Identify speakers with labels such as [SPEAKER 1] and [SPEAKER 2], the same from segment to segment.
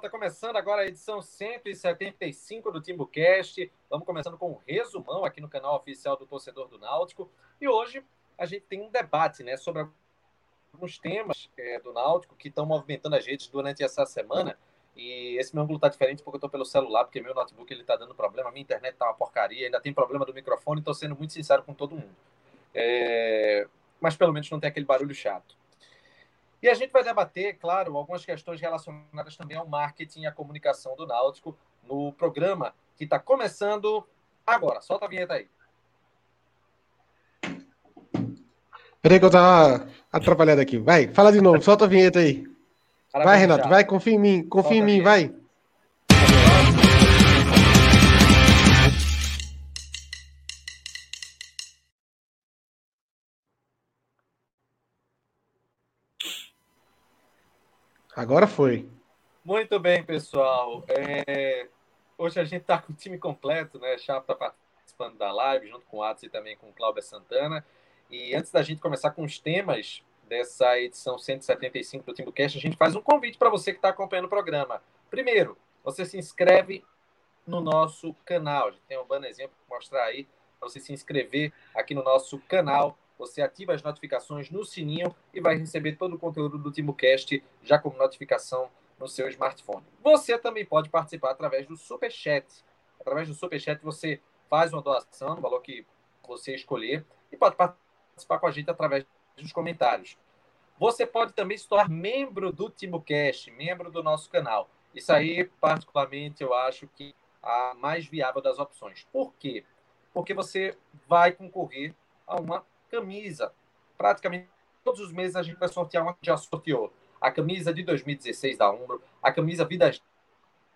[SPEAKER 1] está começando agora a edição 175 do TimbuCast. Vamos começando com um resumão aqui no canal oficial do Torcedor do Náutico. E hoje a gente tem um debate né, sobre alguns temas é, do Náutico que estão movimentando as redes durante essa semana. E esse meu ângulo está diferente porque eu estou pelo celular, porque meu notebook ele está dando problema, minha internet está uma porcaria, ainda tem problema do microfone, estou sendo muito sincero com todo mundo. É... Mas pelo menos não tem aquele barulho chato. E a gente vai debater, claro, algumas questões relacionadas também ao marketing e à comunicação do Náutico no programa que está começando agora. Solta a vinheta aí.
[SPEAKER 2] Peraí que eu tava atrapalhado aqui. Vai, fala de novo, solta a vinheta aí. Vai, Renato, vai, confia em mim, confia solta em mim, vai. Agora foi.
[SPEAKER 1] Muito bem, pessoal. É... Hoje a gente está com o time completo, né? Chapa está participando da live, junto com o Atos e também com o Cláudio Santana. E antes da gente começar com os temas dessa edição 175 do TimbuCast, a gente faz um convite para você que está acompanhando o programa. Primeiro, você se inscreve no nosso canal. A gente tem um bannerzinho para mostrar aí, para você se inscrever aqui no nosso canal você ativa as notificações no sininho e vai receber todo o conteúdo do TimoCast já como notificação no seu smartphone. Você também pode participar através do Super Chat. Através do Super Chat você faz uma doação no valor que você escolher e pode participar com a gente através dos comentários. Você pode também se tornar membro do TimoCast, membro do nosso canal. Isso aí, particularmente, eu acho que a mais viável das opções. Por quê? Porque você vai concorrer a uma camisa. Praticamente todos os meses a gente vai sortear uma que já sorteou. A camisa de 2016 da Umbro, a camisa Vidas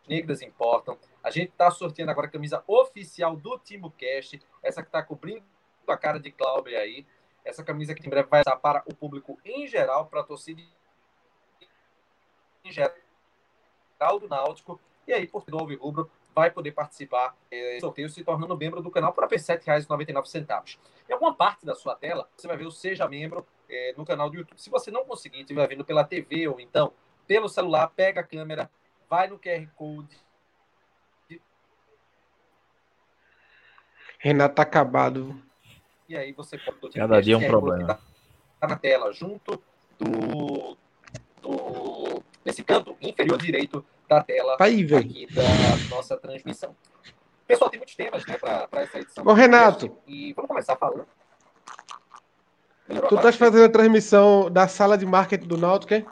[SPEAKER 1] Negras Importam. A gente está sorteando agora a camisa oficial do Timo Cast, essa que está cobrindo a cara de Cláudio aí. Essa camisa que em breve vai estar para o público em geral, para a torcida em geral do Náutico. E aí, por do Rubro, vai poder participar é, sorteio se tornando membro do canal por apenas R$ 7,99. Em alguma parte da sua tela, você vai ver o Seja Membro é, no canal do YouTube. Se você não conseguir, estiver vendo pela TV ou então pelo celular, pega a câmera, vai no QR Code.
[SPEAKER 2] Renato tá acabado.
[SPEAKER 1] E aí você pode...
[SPEAKER 3] Cada dia é um problema.
[SPEAKER 1] Tá na tela, junto do, do... nesse canto inferior direito da tela
[SPEAKER 2] tá aí,
[SPEAKER 1] aqui da nossa transmissão. Pessoal, tem muitos temas né, para essa edição.
[SPEAKER 2] Ô, Renato.
[SPEAKER 1] E vamos começar falando.
[SPEAKER 2] Tu estás fazendo a transmissão da sala de marketing do Náutico, hein?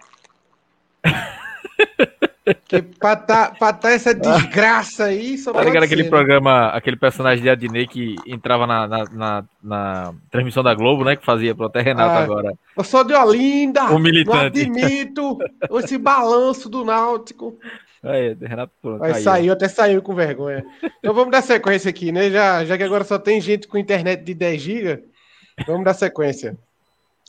[SPEAKER 2] Que pra tá, pra tá essa desgraça aí. Só
[SPEAKER 3] tá ligado aquele né? programa, aquele personagem de Adnei que entrava na, na, na, na, transmissão da Globo, né? Que fazia pro até Renato ah, agora.
[SPEAKER 2] Eu sou de Olinda!
[SPEAKER 3] O militante.
[SPEAKER 2] Não admito esse balanço do Náutico.
[SPEAKER 3] Aí, Renato pronto.
[SPEAKER 2] Aí, saiu, até saiu com vergonha. Então vamos dar sequência aqui, né? Já, já que agora só tem gente com internet de 10 GB, vamos dar sequência.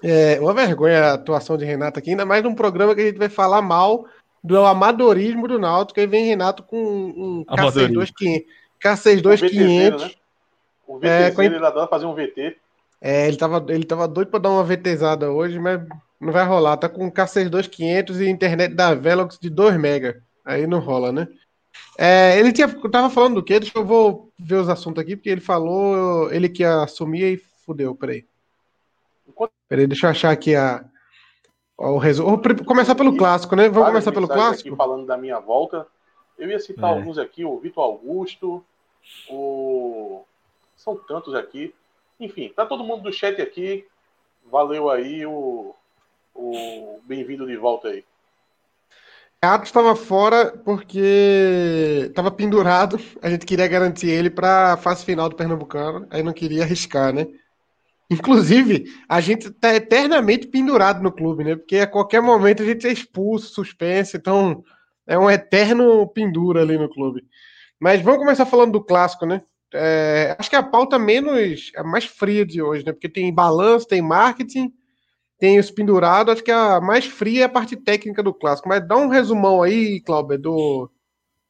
[SPEAKER 2] É uma vergonha a atuação de Renato aqui, ainda mais num programa que a gente vai falar mal do amadorismo do Náutico. Aí vem Renato com um K62500. K62500. Né?
[SPEAKER 4] O VT, é, ele adora fazer um VT.
[SPEAKER 2] É, ele tava, ele tava doido para dar uma VTzada hoje, mas não vai rolar. Tá com K62500 e internet da Velox de 2 MB. Aí não rola, né? É, ele tinha, tava falando do quê? Deixa eu vou ver os assuntos aqui, porque ele falou, ele que assumia e fudeu, peraí. Peraí, deixa eu achar aqui a, o. Vou começar pelo clássico, né? Vamos começar pelo clássico?
[SPEAKER 4] Aqui falando da minha volta. Eu ia citar é. alguns aqui, o Vitor Augusto, o. São tantos aqui. Enfim, tá todo mundo do chat aqui. Valeu aí o, o bem-vindo de volta aí.
[SPEAKER 2] Atos estava fora porque estava pendurado. A gente queria garantir ele para a fase final do Pernambucano. Aí não queria arriscar, né? Inclusive, a gente está eternamente pendurado no clube, né? Porque a qualquer momento a gente é expulso, suspenso. Então é um eterno pendura ali no clube. Mas vamos começar falando do clássico, né? É, acho que a pauta menos, é mais fria de hoje, né? Porque tem balanço, tem marketing tem os pendurados, acho que a mais fria é a parte técnica do clássico. Mas dá um resumão aí, Cláudio, do,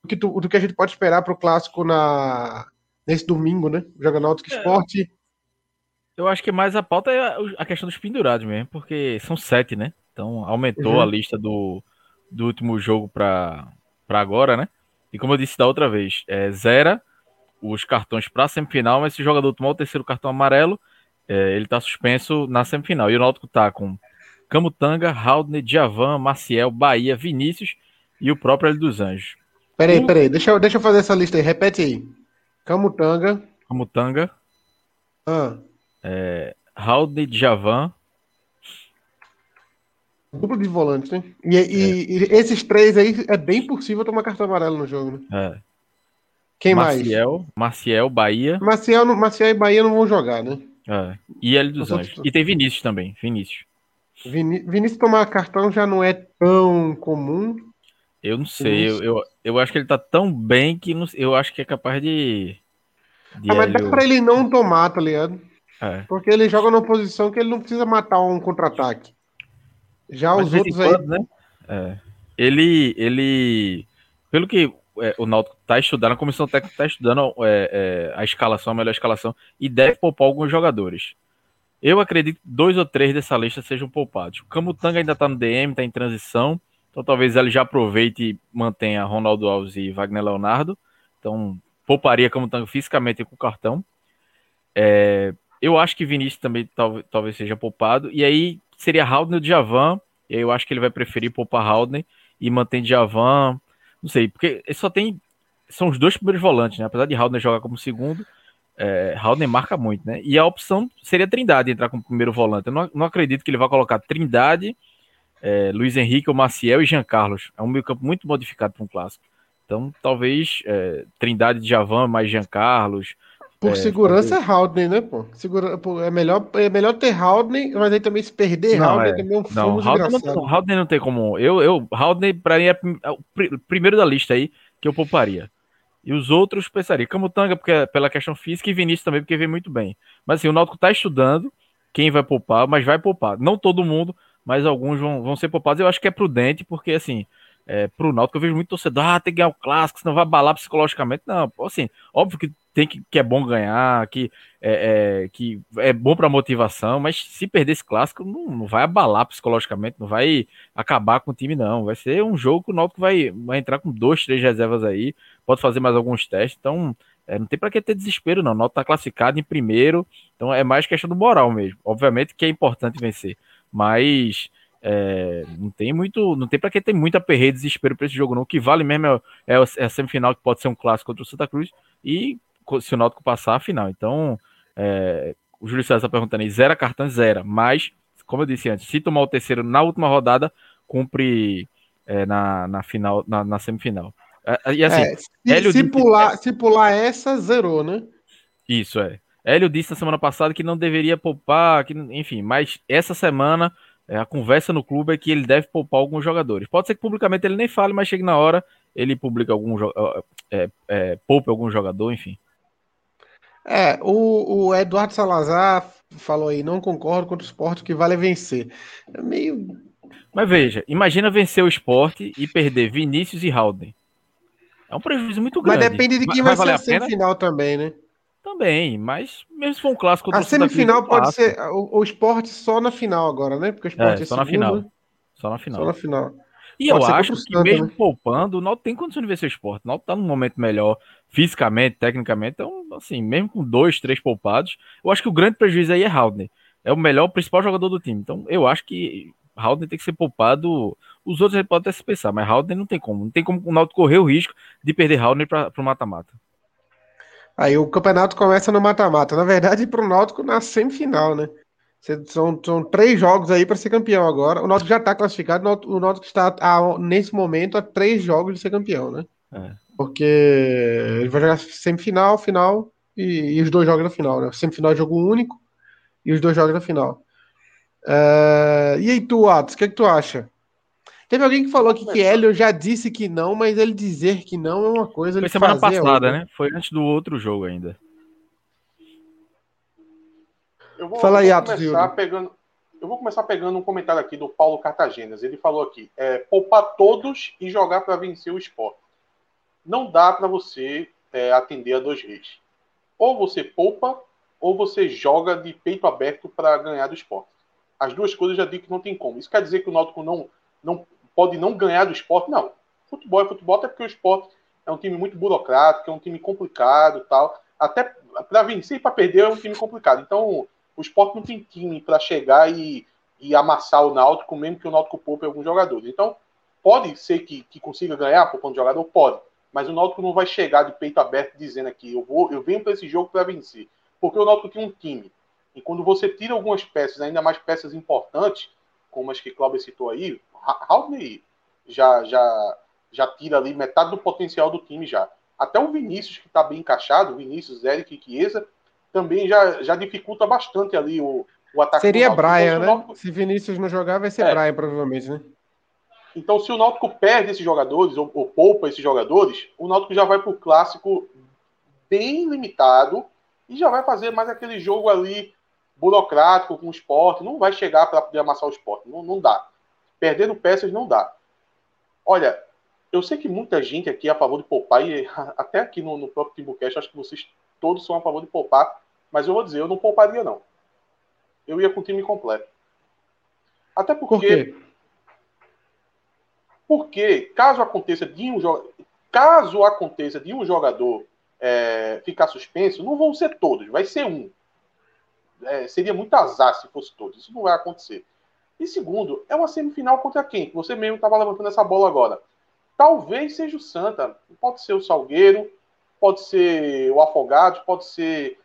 [SPEAKER 2] do, que, do que a gente pode esperar para o clássico na, nesse domingo, né? Joga Náutico é, Esporte.
[SPEAKER 3] Eu acho que mais a pauta é a questão dos pendurados mesmo, porque são sete, né? Então aumentou uhum. a lista do, do último jogo para agora, né? E como eu disse da outra vez, é, zera os cartões para semifinal, mas se o jogador tomar o terceiro cartão amarelo, é, ele está suspenso na semifinal. E o Náutico está com Camutanga, Haldner, Djavan, Maciel, Bahia, Vinícius e o próprio Hélio dos Anjos.
[SPEAKER 2] Peraí, peraí, deixa eu, deixa eu fazer essa lista aí, repete aí. Camutanga.
[SPEAKER 3] Camutanga.
[SPEAKER 2] Ah.
[SPEAKER 3] É, Haldner, Djavan.
[SPEAKER 2] Duplo de volantes, né? E, é. e, e, esses três aí é bem possível tomar cartão amarelo no jogo, né?
[SPEAKER 3] É.
[SPEAKER 2] Quem
[SPEAKER 3] Marcial,
[SPEAKER 2] mais?
[SPEAKER 3] Marcial, Bahia.
[SPEAKER 2] Marcial, Marcial e Bahia não vão jogar, né?
[SPEAKER 3] É. E Hélio dos Anjos. E tem Vinícius também, Vinícius.
[SPEAKER 2] Vinícius tomar cartão já não é tão comum.
[SPEAKER 3] Eu não sei, eu, eu, eu, acho que ele tá tão bem que não, eu acho que é capaz de.
[SPEAKER 2] de ah, mas dá pra ele não tomar, tá ligado?
[SPEAKER 3] É.
[SPEAKER 2] Porque ele joga numa posição que ele não precisa matar um contra-ataque. Já mas os outros aí.
[SPEAKER 3] né? é. Ele, ele. Pelo que é, o Náutico está estudando, a comissão técnica está estudando é, é, a escalação, a melhor escalação, e deve poupar alguns jogadores. Eu acredito que dois ou três dessa lista sejam poupados. O Camutanga ainda está no DM, está em transição, então talvez ele já aproveite e mantenha Ronaldo Alves e Wagner Leonardo. Então, pouparia Camutanga fisicamente com o cartão. É, eu acho que Vinícius também talvez, talvez seja poupado. E aí seria Haldner Djavan. E aí eu acho que ele vai preferir poupar Haldner e manter Djavan não sei, porque só tem. São os dois primeiros volantes, né? Apesar de Haldner jogar como segundo, é, Haldner marca muito, né? E a opção seria Trindade entrar como primeiro volante. Eu não, não acredito que ele vá colocar Trindade, é, Luiz Henrique, o Maciel e Jean Carlos. É um meio campo muito modificado para um clássico. Então, talvez é, Trindade de Javan mais Jean Carlos.
[SPEAKER 2] Por é, segurança é Haldner, né, pô? Segura, pô? é, melhor, é melhor ter Haldner, mas aí também se perder não, é. também é um
[SPEAKER 3] não, Haldner não, Haldner não tem como. Eu, eu, Haldner, pra mim, é, o primeiro da lista aí que eu pouparia. E os outros pensaria. Camutanga, porque é pela questão física, e Vinícius também, porque vem muito bem. Mas assim, o Náutico tá estudando quem vai poupar, mas vai poupar. Não todo mundo, mas alguns vão, vão ser poupados. Eu acho que é prudente, porque assim, é, pro Náutico eu vejo muito torcedor, ah, tem que ganhar o clássico, senão vai abalar psicologicamente. Não, assim, óbvio que tem que, que é bom ganhar, que é, é que é bom para motivação, mas se perder esse clássico, não, não, vai abalar psicologicamente, não vai acabar com o time, não. Vai ser um jogo que o Náutico vai, vai entrar com dois, três reservas aí, pode fazer mais alguns testes, então é, não tem para que ter desespero, não. O Náutico tá classificado em primeiro, então é mais questão do moral mesmo. Obviamente que é importante vencer, mas é, não tem muito, não tem para que ter muita perreira e desespero para esse jogo, não. O que vale mesmo é, é, é a semifinal, que pode ser um clássico contra o Santa Cruz, e se o Náutico passar a final. Então, é, o Júlio César está perguntando aí, zero cartão, zero. Mas, como eu disse antes, se tomar o terceiro na última rodada, cumpre é, na, na final, na, na semifinal.
[SPEAKER 2] É, e assim, é, se, se, pular, se pular essa, zerou, né?
[SPEAKER 3] Isso, é. Hélio disse na semana passada que não deveria poupar, que, enfim, mas essa semana é, a conversa no clube é que ele deve poupar alguns jogadores. Pode ser que publicamente ele nem fale, mas chegue na hora, ele publica algum é, é, poupe algum jogador, enfim.
[SPEAKER 2] É, o, o, Eduardo Salazar falou aí, não concordo com o esporte que vale vencer. É meio.
[SPEAKER 3] Mas veja, imagina vencer o esporte e perder Vinícius e Halden. É um prejuízo muito grande.
[SPEAKER 2] Mas depende de quem vai, vai ser a semifinal também, né?
[SPEAKER 3] Também, mas mesmo se for um clássico.
[SPEAKER 2] A semifinal pode ser o, o esporte só na final agora, né? Porque o esporte
[SPEAKER 3] é, é só segundo, na final. Né? Só na final.
[SPEAKER 2] Só na final.
[SPEAKER 3] E Pode eu acho que mesmo né? poupando, o Náutico tem condição de vencer o esporte. O Náutico tá num momento melhor, fisicamente, tecnicamente. Então, assim, mesmo com dois, três poupados, eu acho que o grande prejuízo aí é Haldner. É o melhor, o principal jogador do time. Então, eu acho que Haldner tem que ser poupado. Os outros ele pode até se pensar, mas Haldner não tem como. Não tem como o Náutico correr o risco de perder Haldner para o mata-mata.
[SPEAKER 2] Aí o campeonato começa no mata-mata. Na verdade, para o Náutico na semifinal, né? São, são três jogos aí para ser campeão agora. O Náutico já está classificado, o Náutico está a, nesse momento a três jogos de ser campeão, né? É. Porque ele vai jogar semifinal, final e, e, os dois jogos na final, né? Semifinal é jogo único e os dois jogos na final. Uh, e aí, tu, Atos, o que, é que tu acha? Teve alguém que falou aqui que Hélio já disse que não, mas ele dizer que não é uma coisa.
[SPEAKER 3] Foi semana passada, né? Foi antes do outro jogo ainda.
[SPEAKER 4] Eu vou, Fala aí, eu vou começar pegando, eu vou começar pegando um comentário aqui do Paulo Cartagenas. Ele falou aqui: é, poupar todos e jogar para vencer o esporte. Não dá para você é, atender a dois reis. Ou você poupa, ou você joga de peito aberto para ganhar do esporte. As duas coisas já digo que não tem como. Isso quer dizer que o Náutico não, não pode não ganhar do esporte? Não. Futebol é futebol, até porque o esporte é um time muito burocrático, é um time complicado tal. Até para vencer e para perder é um time complicado. Então, o esporte não tem time para chegar e, e amassar o Náutico, mesmo que o Náutico poupe alguns jogadores. Então, pode ser que, que consiga ganhar poupando jogador? Pode. Mas o Náutico não vai chegar de peito aberto dizendo aqui, eu, vou, eu venho para esse jogo para vencer. Porque o Náutico tem um time. E quando você tira algumas peças, ainda mais peças importantes, como as que Cláudio citou aí, Haldney já, já, já tira ali metade do potencial do time já. Até o Vinícius, que está bem encaixado, Vinícius, Eric e Chiesa, também já, já dificulta bastante ali o, o ataque.
[SPEAKER 2] Seria Brian, então, né? Se Vinícius não jogar, vai ser é. Brian, provavelmente, né?
[SPEAKER 4] Então, se o Náutico perde esses jogadores, ou, ou poupa esses jogadores, o Náutico já vai para o clássico bem limitado e já vai fazer mais aquele jogo ali burocrático com o esporte. Não vai chegar para poder amassar o esporte. Não, não dá. Perdendo peças não dá. Olha, eu sei que muita gente aqui é a favor de poupar, e até aqui no, no próprio Timbucast, acho que vocês todos são a favor de poupar, mas eu vou dizer, eu não pouparia, não. Eu ia com o time completo. Até porque. Por porque caso aconteça de um caso aconteça de um jogador é, ficar suspenso, não vão ser todos, vai ser um. É, seria muito azar se fosse todos. Isso não vai acontecer. E segundo, é uma semifinal contra quem? Você mesmo estava levantando essa bola agora. Talvez seja o Santa. Pode ser o Salgueiro, pode ser o Afogados, pode ser.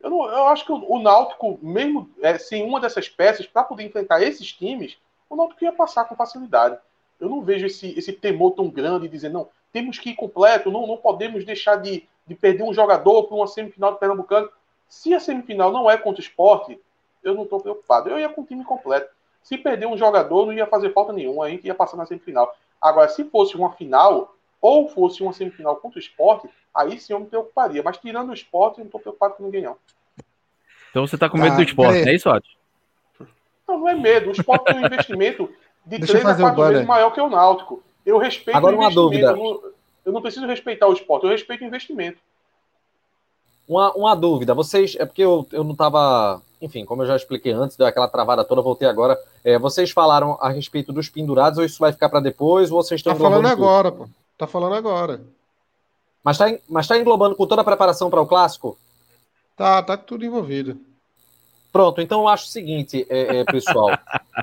[SPEAKER 4] Eu, não, eu acho que o, o Náutico, mesmo é, sem uma dessas peças, para poder enfrentar esses times, o Náutico ia passar com facilidade. Eu não vejo esse, esse temor tão grande de dizer, não, temos que ir completo, não, não podemos deixar de, de perder um jogador para uma semifinal do Pernambucano. Se a semifinal não é contra o esporte, eu não estou preocupado. Eu ia com o time completo. Se perder um jogador, não ia fazer falta nenhuma, a gente ia passar na semifinal. Agora, se fosse uma final, ou fosse uma semifinal contra o esporte, aí sim eu me preocuparia. Mas tirando o esporte, eu não estou preocupado com ninguém, não.
[SPEAKER 3] Então você está com medo ah, do esporte, é, é isso, Otto?
[SPEAKER 4] Não, não é medo. O esporte tem um investimento de Deixa três a quatro vezes maior que o Náutico. Eu respeito
[SPEAKER 1] Agora, o investimento. Uma
[SPEAKER 4] dúvida. Eu não preciso respeitar o esporte, eu respeito o investimento.
[SPEAKER 1] Uma, uma dúvida, vocês. É porque eu, eu não estava. Enfim, como eu já expliquei antes, deu aquela travada toda, voltei agora. É, vocês falaram a respeito dos pendurados, ou isso vai ficar para depois, ou vocês estão.
[SPEAKER 2] Tá falando agora, pô. Tá falando agora.
[SPEAKER 1] Mas tá, mas tá englobando com toda a preparação para o clássico?
[SPEAKER 2] Tá, tá tudo envolvido.
[SPEAKER 1] Pronto, então eu acho o seguinte, é, é, pessoal.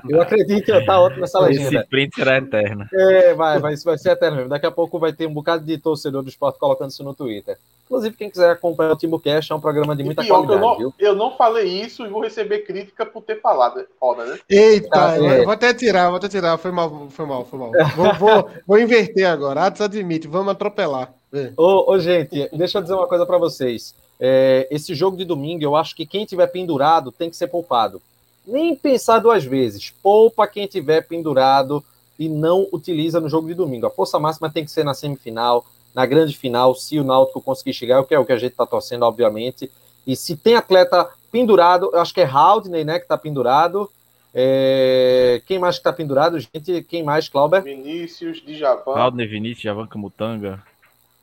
[SPEAKER 1] eu acredito que tá ótimo essa legenda.
[SPEAKER 3] Esse print será eterno.
[SPEAKER 1] É, vai, vai, vai ser eterno mesmo. Daqui a pouco vai ter um bocado de torcedor do esporte colocando isso no Twitter. Inclusive, quem quiser acompanhar o Timo Cash, é um programa de muita pior, qualidade.
[SPEAKER 4] Eu não, viu? eu não falei isso e vou receber crítica por ter falado. Foda, né?
[SPEAKER 2] Eita, ah, é. vou até tirar, vou até tirar. Foi mal, foi mal, foi mal. Vou, vou, vou inverter agora. Atos admite, vamos atropelar.
[SPEAKER 1] Ô, ô, gente, deixa eu dizer uma coisa para vocês. É, esse jogo de domingo, eu acho que quem tiver pendurado tem que ser poupado. Nem pensar duas vezes. Poupa quem tiver pendurado e não utiliza no jogo de domingo. A força máxima tem que ser na semifinal, na grande final, se o Náutico conseguir chegar, o que é o que a gente está torcendo, obviamente. E se tem atleta pendurado, eu acho que é Haldney, né, que está pendurado. É... Quem mais que está pendurado, gente? Quem mais, Clauber?
[SPEAKER 4] Vinícius, Djavan.
[SPEAKER 3] Haldney, Vinícius, Djavan Camutanga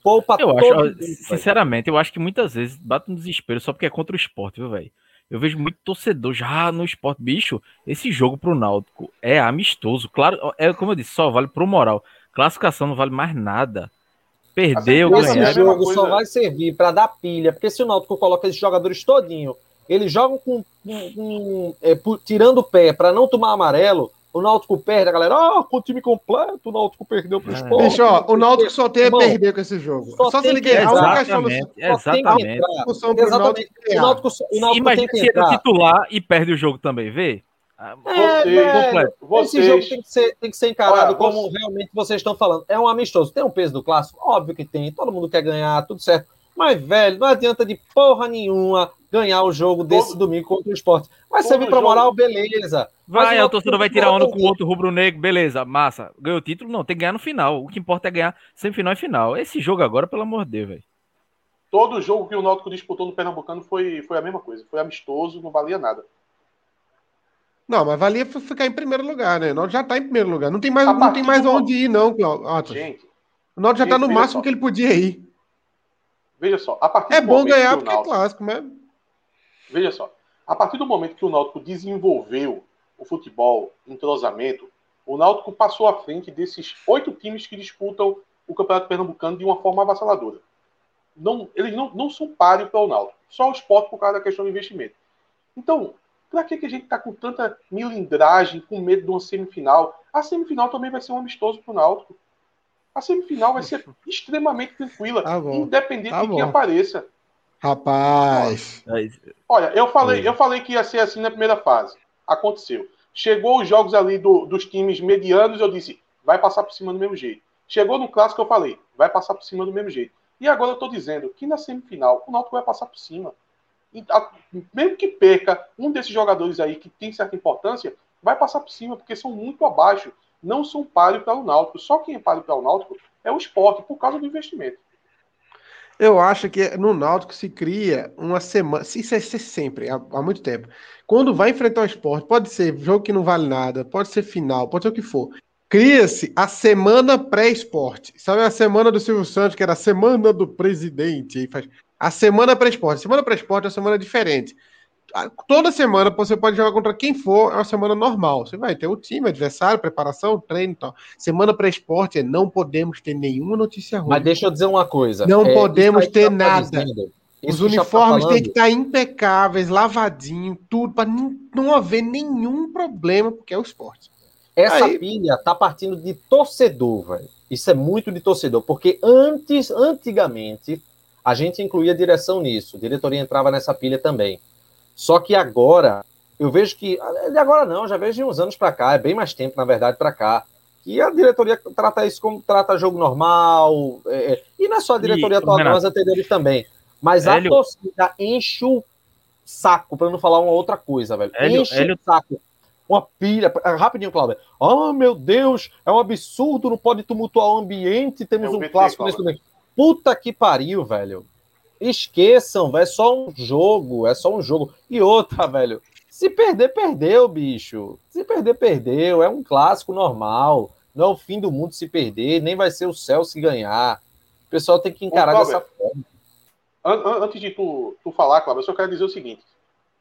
[SPEAKER 1] poupa
[SPEAKER 3] eu acho, sinceramente, eu acho que muitas vezes bate um desespero só porque é contra o esporte, viu, velho? Eu vejo muito torcedor já no esporte. Bicho, esse jogo pro Náutico é amistoso. Claro, é como eu disse, só vale pro moral. Classificação não vale mais nada. Perdeu,
[SPEAKER 1] ganhar. Esse jogo só vai servir para dar pilha, porque se o Náutico coloca esses jogadores todinho, eles jogam com, com, com é, tirando o pé para não tomar amarelo, o Náutico perde, a galera, ah, com o time completo, o Náutico perdeu pro é. esporte.
[SPEAKER 2] Bicho, ó, o Náutico só tem a perder com esse jogo.
[SPEAKER 3] Só, só se ele ganhar Exatamente, exatamente.
[SPEAKER 1] Exatamente. O Náutico, o Náutico
[SPEAKER 3] Imagina tem que entrar. titular e perde o jogo também, vê?
[SPEAKER 1] Ah, é, vocês, esse jogo tem que ser, tem que ser encarado Olha, como você... realmente vocês estão falando. É um amistoso. Tem um peso do clássico? Óbvio que tem. Todo mundo quer ganhar, tudo certo. Mas, velho, não adianta de porra nenhuma ganhar o jogo desse todo, domingo contra o esporte. Vai servir pra moral, beleza.
[SPEAKER 3] Vai, o torcedor vai tirar onda com o outro rubro-negro, beleza, massa. Ganhou o título? Não, tem que ganhar no final. O que importa é ganhar semifinal e final. Esse jogo agora, pelo amor de Deus, velho.
[SPEAKER 4] Todo jogo que o Náutico disputou no Pernambucano foi, foi a mesma coisa. Foi amistoso, não valia nada.
[SPEAKER 2] Não, mas valia ficar em primeiro lugar, né? O Náutico já tá em primeiro lugar. Não tem mais, não tem mais onde ir, não, Cláudio. Gente, o Náutico já tá no máximo só. que ele podia ir.
[SPEAKER 4] Veja só, a partir
[SPEAKER 2] É bom ganhar porque é Náutico... é clássico, mas.
[SPEAKER 4] Veja só, a partir do momento que o Náutico desenvolveu o futebol, entrosamento, O Náutico passou à frente desses oito times que disputam o Campeonato Pernambucano de uma forma avassaladora. Não, eles não, não são páreo para o Náutico. Só o esporte por causa da questão do investimento. Então, para que, que a gente está com tanta milindragem, com medo de uma semifinal? A semifinal também vai ser um amistoso para o Náutico. A semifinal vai ser extremamente tranquila, tá independente tá de quem apareça.
[SPEAKER 2] Rapaz.
[SPEAKER 4] Olha, eu falei, eu falei que ia ser assim na primeira fase. Aconteceu. Chegou os jogos ali do, dos times medianos, eu disse, vai passar por cima do mesmo jeito. Chegou no clássico, eu falei, vai passar por cima do mesmo jeito. E agora eu estou dizendo que na semifinal o Náutico vai passar por cima. E, a, mesmo que perca um desses jogadores aí que tem certa importância, vai passar por cima, porque são muito abaixo. Não são páreo para o Náutico. Só quem é páreo para o Náutico é o esporte, por causa do investimento.
[SPEAKER 2] Eu acho que no Náutico se cria uma semana. Isso é sempre, há, há, muito tempo. Quando vai enfrentar o esporte, pode ser jogo que não vale nada, pode ser final, pode ser o que for. Cria-se a semana pré-esporte. Sabe a semana do Silvio Santos, que era a semana do presidente? Faz a semana pré-esporte. Semana pré-esporte é uma semana diferente. Toda semana você pode jogar contra quem for, é uma semana normal. Você vai ter o time, adversário, preparação, treino e tal. Semana pré-esporte é não podemos ter nenhuma notícia ruim.
[SPEAKER 1] Mas deixa eu dizer uma coisa.
[SPEAKER 2] Não é, podemos ter tá nada. Os tá uniformes tá têm que estar impecáveis, lavadinho, tudo, para não haver nenhum problema, porque é o esporte.
[SPEAKER 1] Essa Aí... pilha tá partindo de torcedor, velho. Isso é muito de torcedor, porque antes, antigamente, a gente incluía a direção nisso, a diretoria entrava nessa pilha também. Só que agora, eu vejo que. De agora não, já vejo de uns anos para cá, é bem mais tempo, na verdade, para cá. E a diretoria trata isso como trata jogo normal. É, é e não é só a diretoria e, atual, não, as anteriores também. Mas Hélio, a torcida enche o saco, para não falar uma outra coisa, velho. Hélio, enche Hélio... o saco. Uma pilha. Rapidinho, Cláudio. Oh, meu Deus, é um absurdo, não pode tumultuar o ambiente. Temos um clássico nesse momento. Puta que pariu, velho. Esqueçam, velho. É só um jogo. É só um jogo. E outra, velho. Se perder, perdeu, bicho. Se perder, perdeu. É um clássico normal. Não é o fim do mundo se perder, nem vai ser o céu se ganhar. O pessoal tem que encarar Ô, dessa forma.
[SPEAKER 4] Antes de tu, tu falar, Cláudio, eu só quero dizer o seguinte.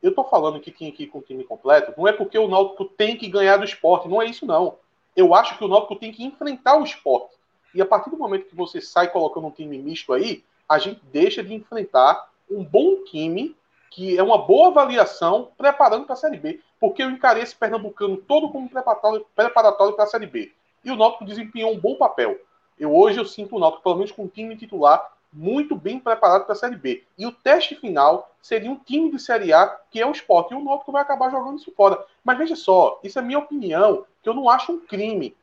[SPEAKER 4] Eu tô falando que tinha que ir com o time completo, não é porque o Náutico tem que ganhar do esporte, não é isso não. Eu acho que o Náutico tem que enfrentar o esporte. E a partir do momento que você sai colocando um time misto aí, a gente deixa de enfrentar um bom time, que é uma boa avaliação, preparando para a Série B. Porque eu encarei esse Pernambucano todo como preparatório, para a Série B. E o Náutico desempenhou um bom papel. Eu hoje eu sinto o Náutico, pelo menos com um time titular, muito bem preparado para a Série B. E o teste final seria um time de Série A, que é o esporte. E o Náutico vai acabar jogando isso fora. Mas veja só, isso é minha opinião, que eu não acho um crime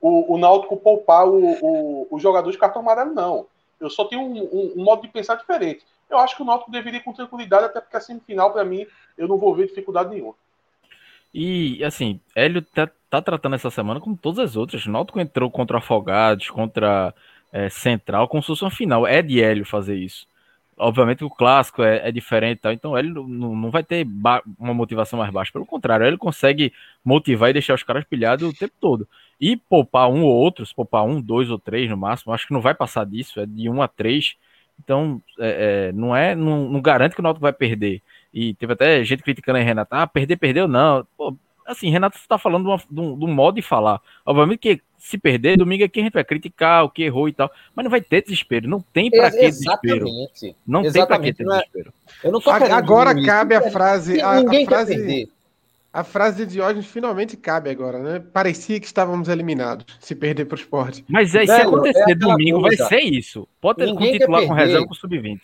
[SPEAKER 4] o, o Náutico poupar o, o, o jogador de cartão amarelo, não. Eu só tenho um, um, um, modo de pensar diferente. Eu acho que o Náutico deveria ir com tranquilidade, até porque a semifinal, para mim, eu não vou ver dificuldade nenhuma.
[SPEAKER 3] E, assim, Hélio tá, tá tratando essa semana como todas as outras. O Náutico entrou contra Afogados, contra é, Central, como se fosse uma final. É de Hélio fazer isso. Obviamente o clássico é, é diferente, tal, então ele não, não vai ter uma motivação mais baixa. Pelo contrário, ele consegue motivar e deixar os caras pilhados o tempo todo. E poupar um ou outro, se poupar um, dois ou três no máximo, acho que não vai passar disso, é de um a três. Então, é, é, não é, não, não, garante que o Náutico vai perder. E teve até gente criticando aí, Renato, ah, perder, perdeu, não. Pô, assim, Renato está falando de, uma, de, um, de, um, modo de falar. Obviamente que se perder, domingo aqui a gente vai criticar o que errou e tal, mas não vai ter desespero, não tem para que desespero. Não Exatamente. tem para que ter é- desespero.
[SPEAKER 2] Eu não tô agora cabe a frase, a, a frase, a frase de Diógenes finalmente cabe agora, né? Parecia que estávamos eliminados se perder para o esporte.
[SPEAKER 3] Mas aí, se acontecer é domingo, coisa. vai ser isso. Pode ter Ninguém titular com reserva com sub-20.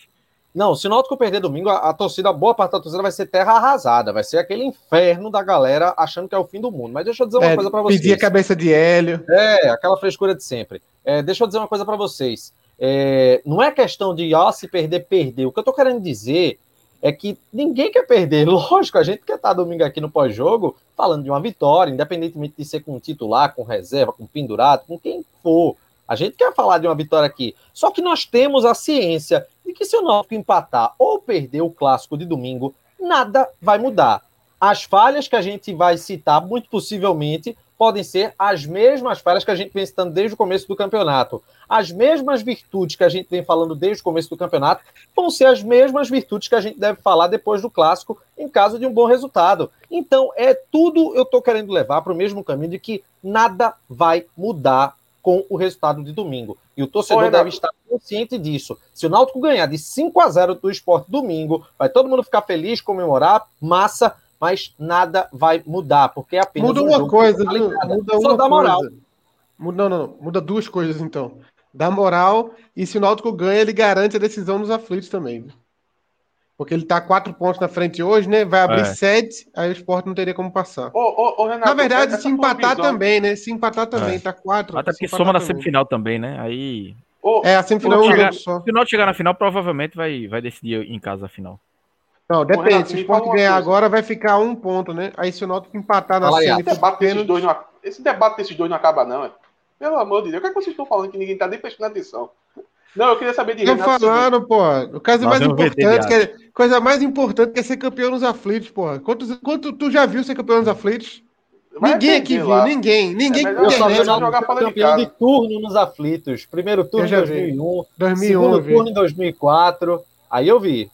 [SPEAKER 1] Não, se o Náutico perder domingo, a, a, torcida, boa parte da torcida vai ser terra arrasada, vai ser aquele inferno da galera achando que é o fim do mundo. Mas deixa eu dizer uma é, coisa para vocês.
[SPEAKER 2] Pedir a cabeça de Hélio.
[SPEAKER 1] É, aquela frescura de sempre. É, deixa eu dizer uma coisa para vocês. É, não é questão de, ó, se perder, perder. O que eu tô querendo dizer é que ninguém quer perder. Lógico, a gente quer estar domingo aqui no pós-jogo falando de uma vitória, independentemente de ser com titular, com reserva, com pendurado, com quem for. A gente quer falar de uma vitória aqui. Só que nós temos a ciência de que se o Náutico empatar ou perder o clássico de domingo, nada vai mudar. As falhas que a gente vai citar, muito possivelmente, podem ser as mesmas falhas que a gente vem citando desde o começo do campeonato. As mesmas virtudes que a gente vem falando desde o começo do campeonato vão ser as mesmas virtudes que a gente deve falar depois do clássico, em caso de um bom resultado. Então, é tudo eu estou querendo levar para o mesmo caminho de que nada vai mudar com o resultado de domingo. E o torcedor Oi, deve estar consciente disso. Se o Náutico ganhar de 5 a 0 do esporte domingo, vai todo mundo ficar feliz, comemorar, massa, mas nada vai mudar, porque é apenas
[SPEAKER 2] muda
[SPEAKER 1] um
[SPEAKER 2] uma coisa, muda Só uma dá moral. Coisa. Muda, não, não, muda duas coisas então. Dá moral e se o Náutico ganha, ele garante a decisão nos aflitos também. Porque ele tá quatro pontos na frente hoje, né? Vai abrir é. sete, aí o esporte não teria como passar.
[SPEAKER 4] Ô, ô, ô, Renato,
[SPEAKER 2] na verdade, se empatar também, né? Se empatar também, é. tá quatro.
[SPEAKER 3] Até porque soma na também. semifinal também, né? Aí.
[SPEAKER 2] é, a semifinal é um
[SPEAKER 3] chegar, Se o Náutico chegar na final, provavelmente vai, vai decidir em casa a final.
[SPEAKER 2] Não, depende. Renato, se o Sport ganhar agora, vai ficar um ponto, né? Aí se o Náutico empatar na
[SPEAKER 4] série... Esse debate, desses dois não, esse debate desses dois não acaba, não. É? Pelo amor de Deus, o que, é que vocês estão falando que ninguém tá nem prestando atenção? Não, eu queria saber de
[SPEAKER 2] Tô Renato. falando, pô. O caso mais importante, que é, coisa mais importante que é ser campeão nos aflitos, pô. Quanto, quanto tu já viu ser campeão nos aflitos? Vai ninguém aqui viu, lá. ninguém. Ninguém. É,
[SPEAKER 1] eu só vi jogar campeão de, de turno nos aflitos. Primeiro turno em 2001, 2001, segundo turno em 2004. Aí eu vi.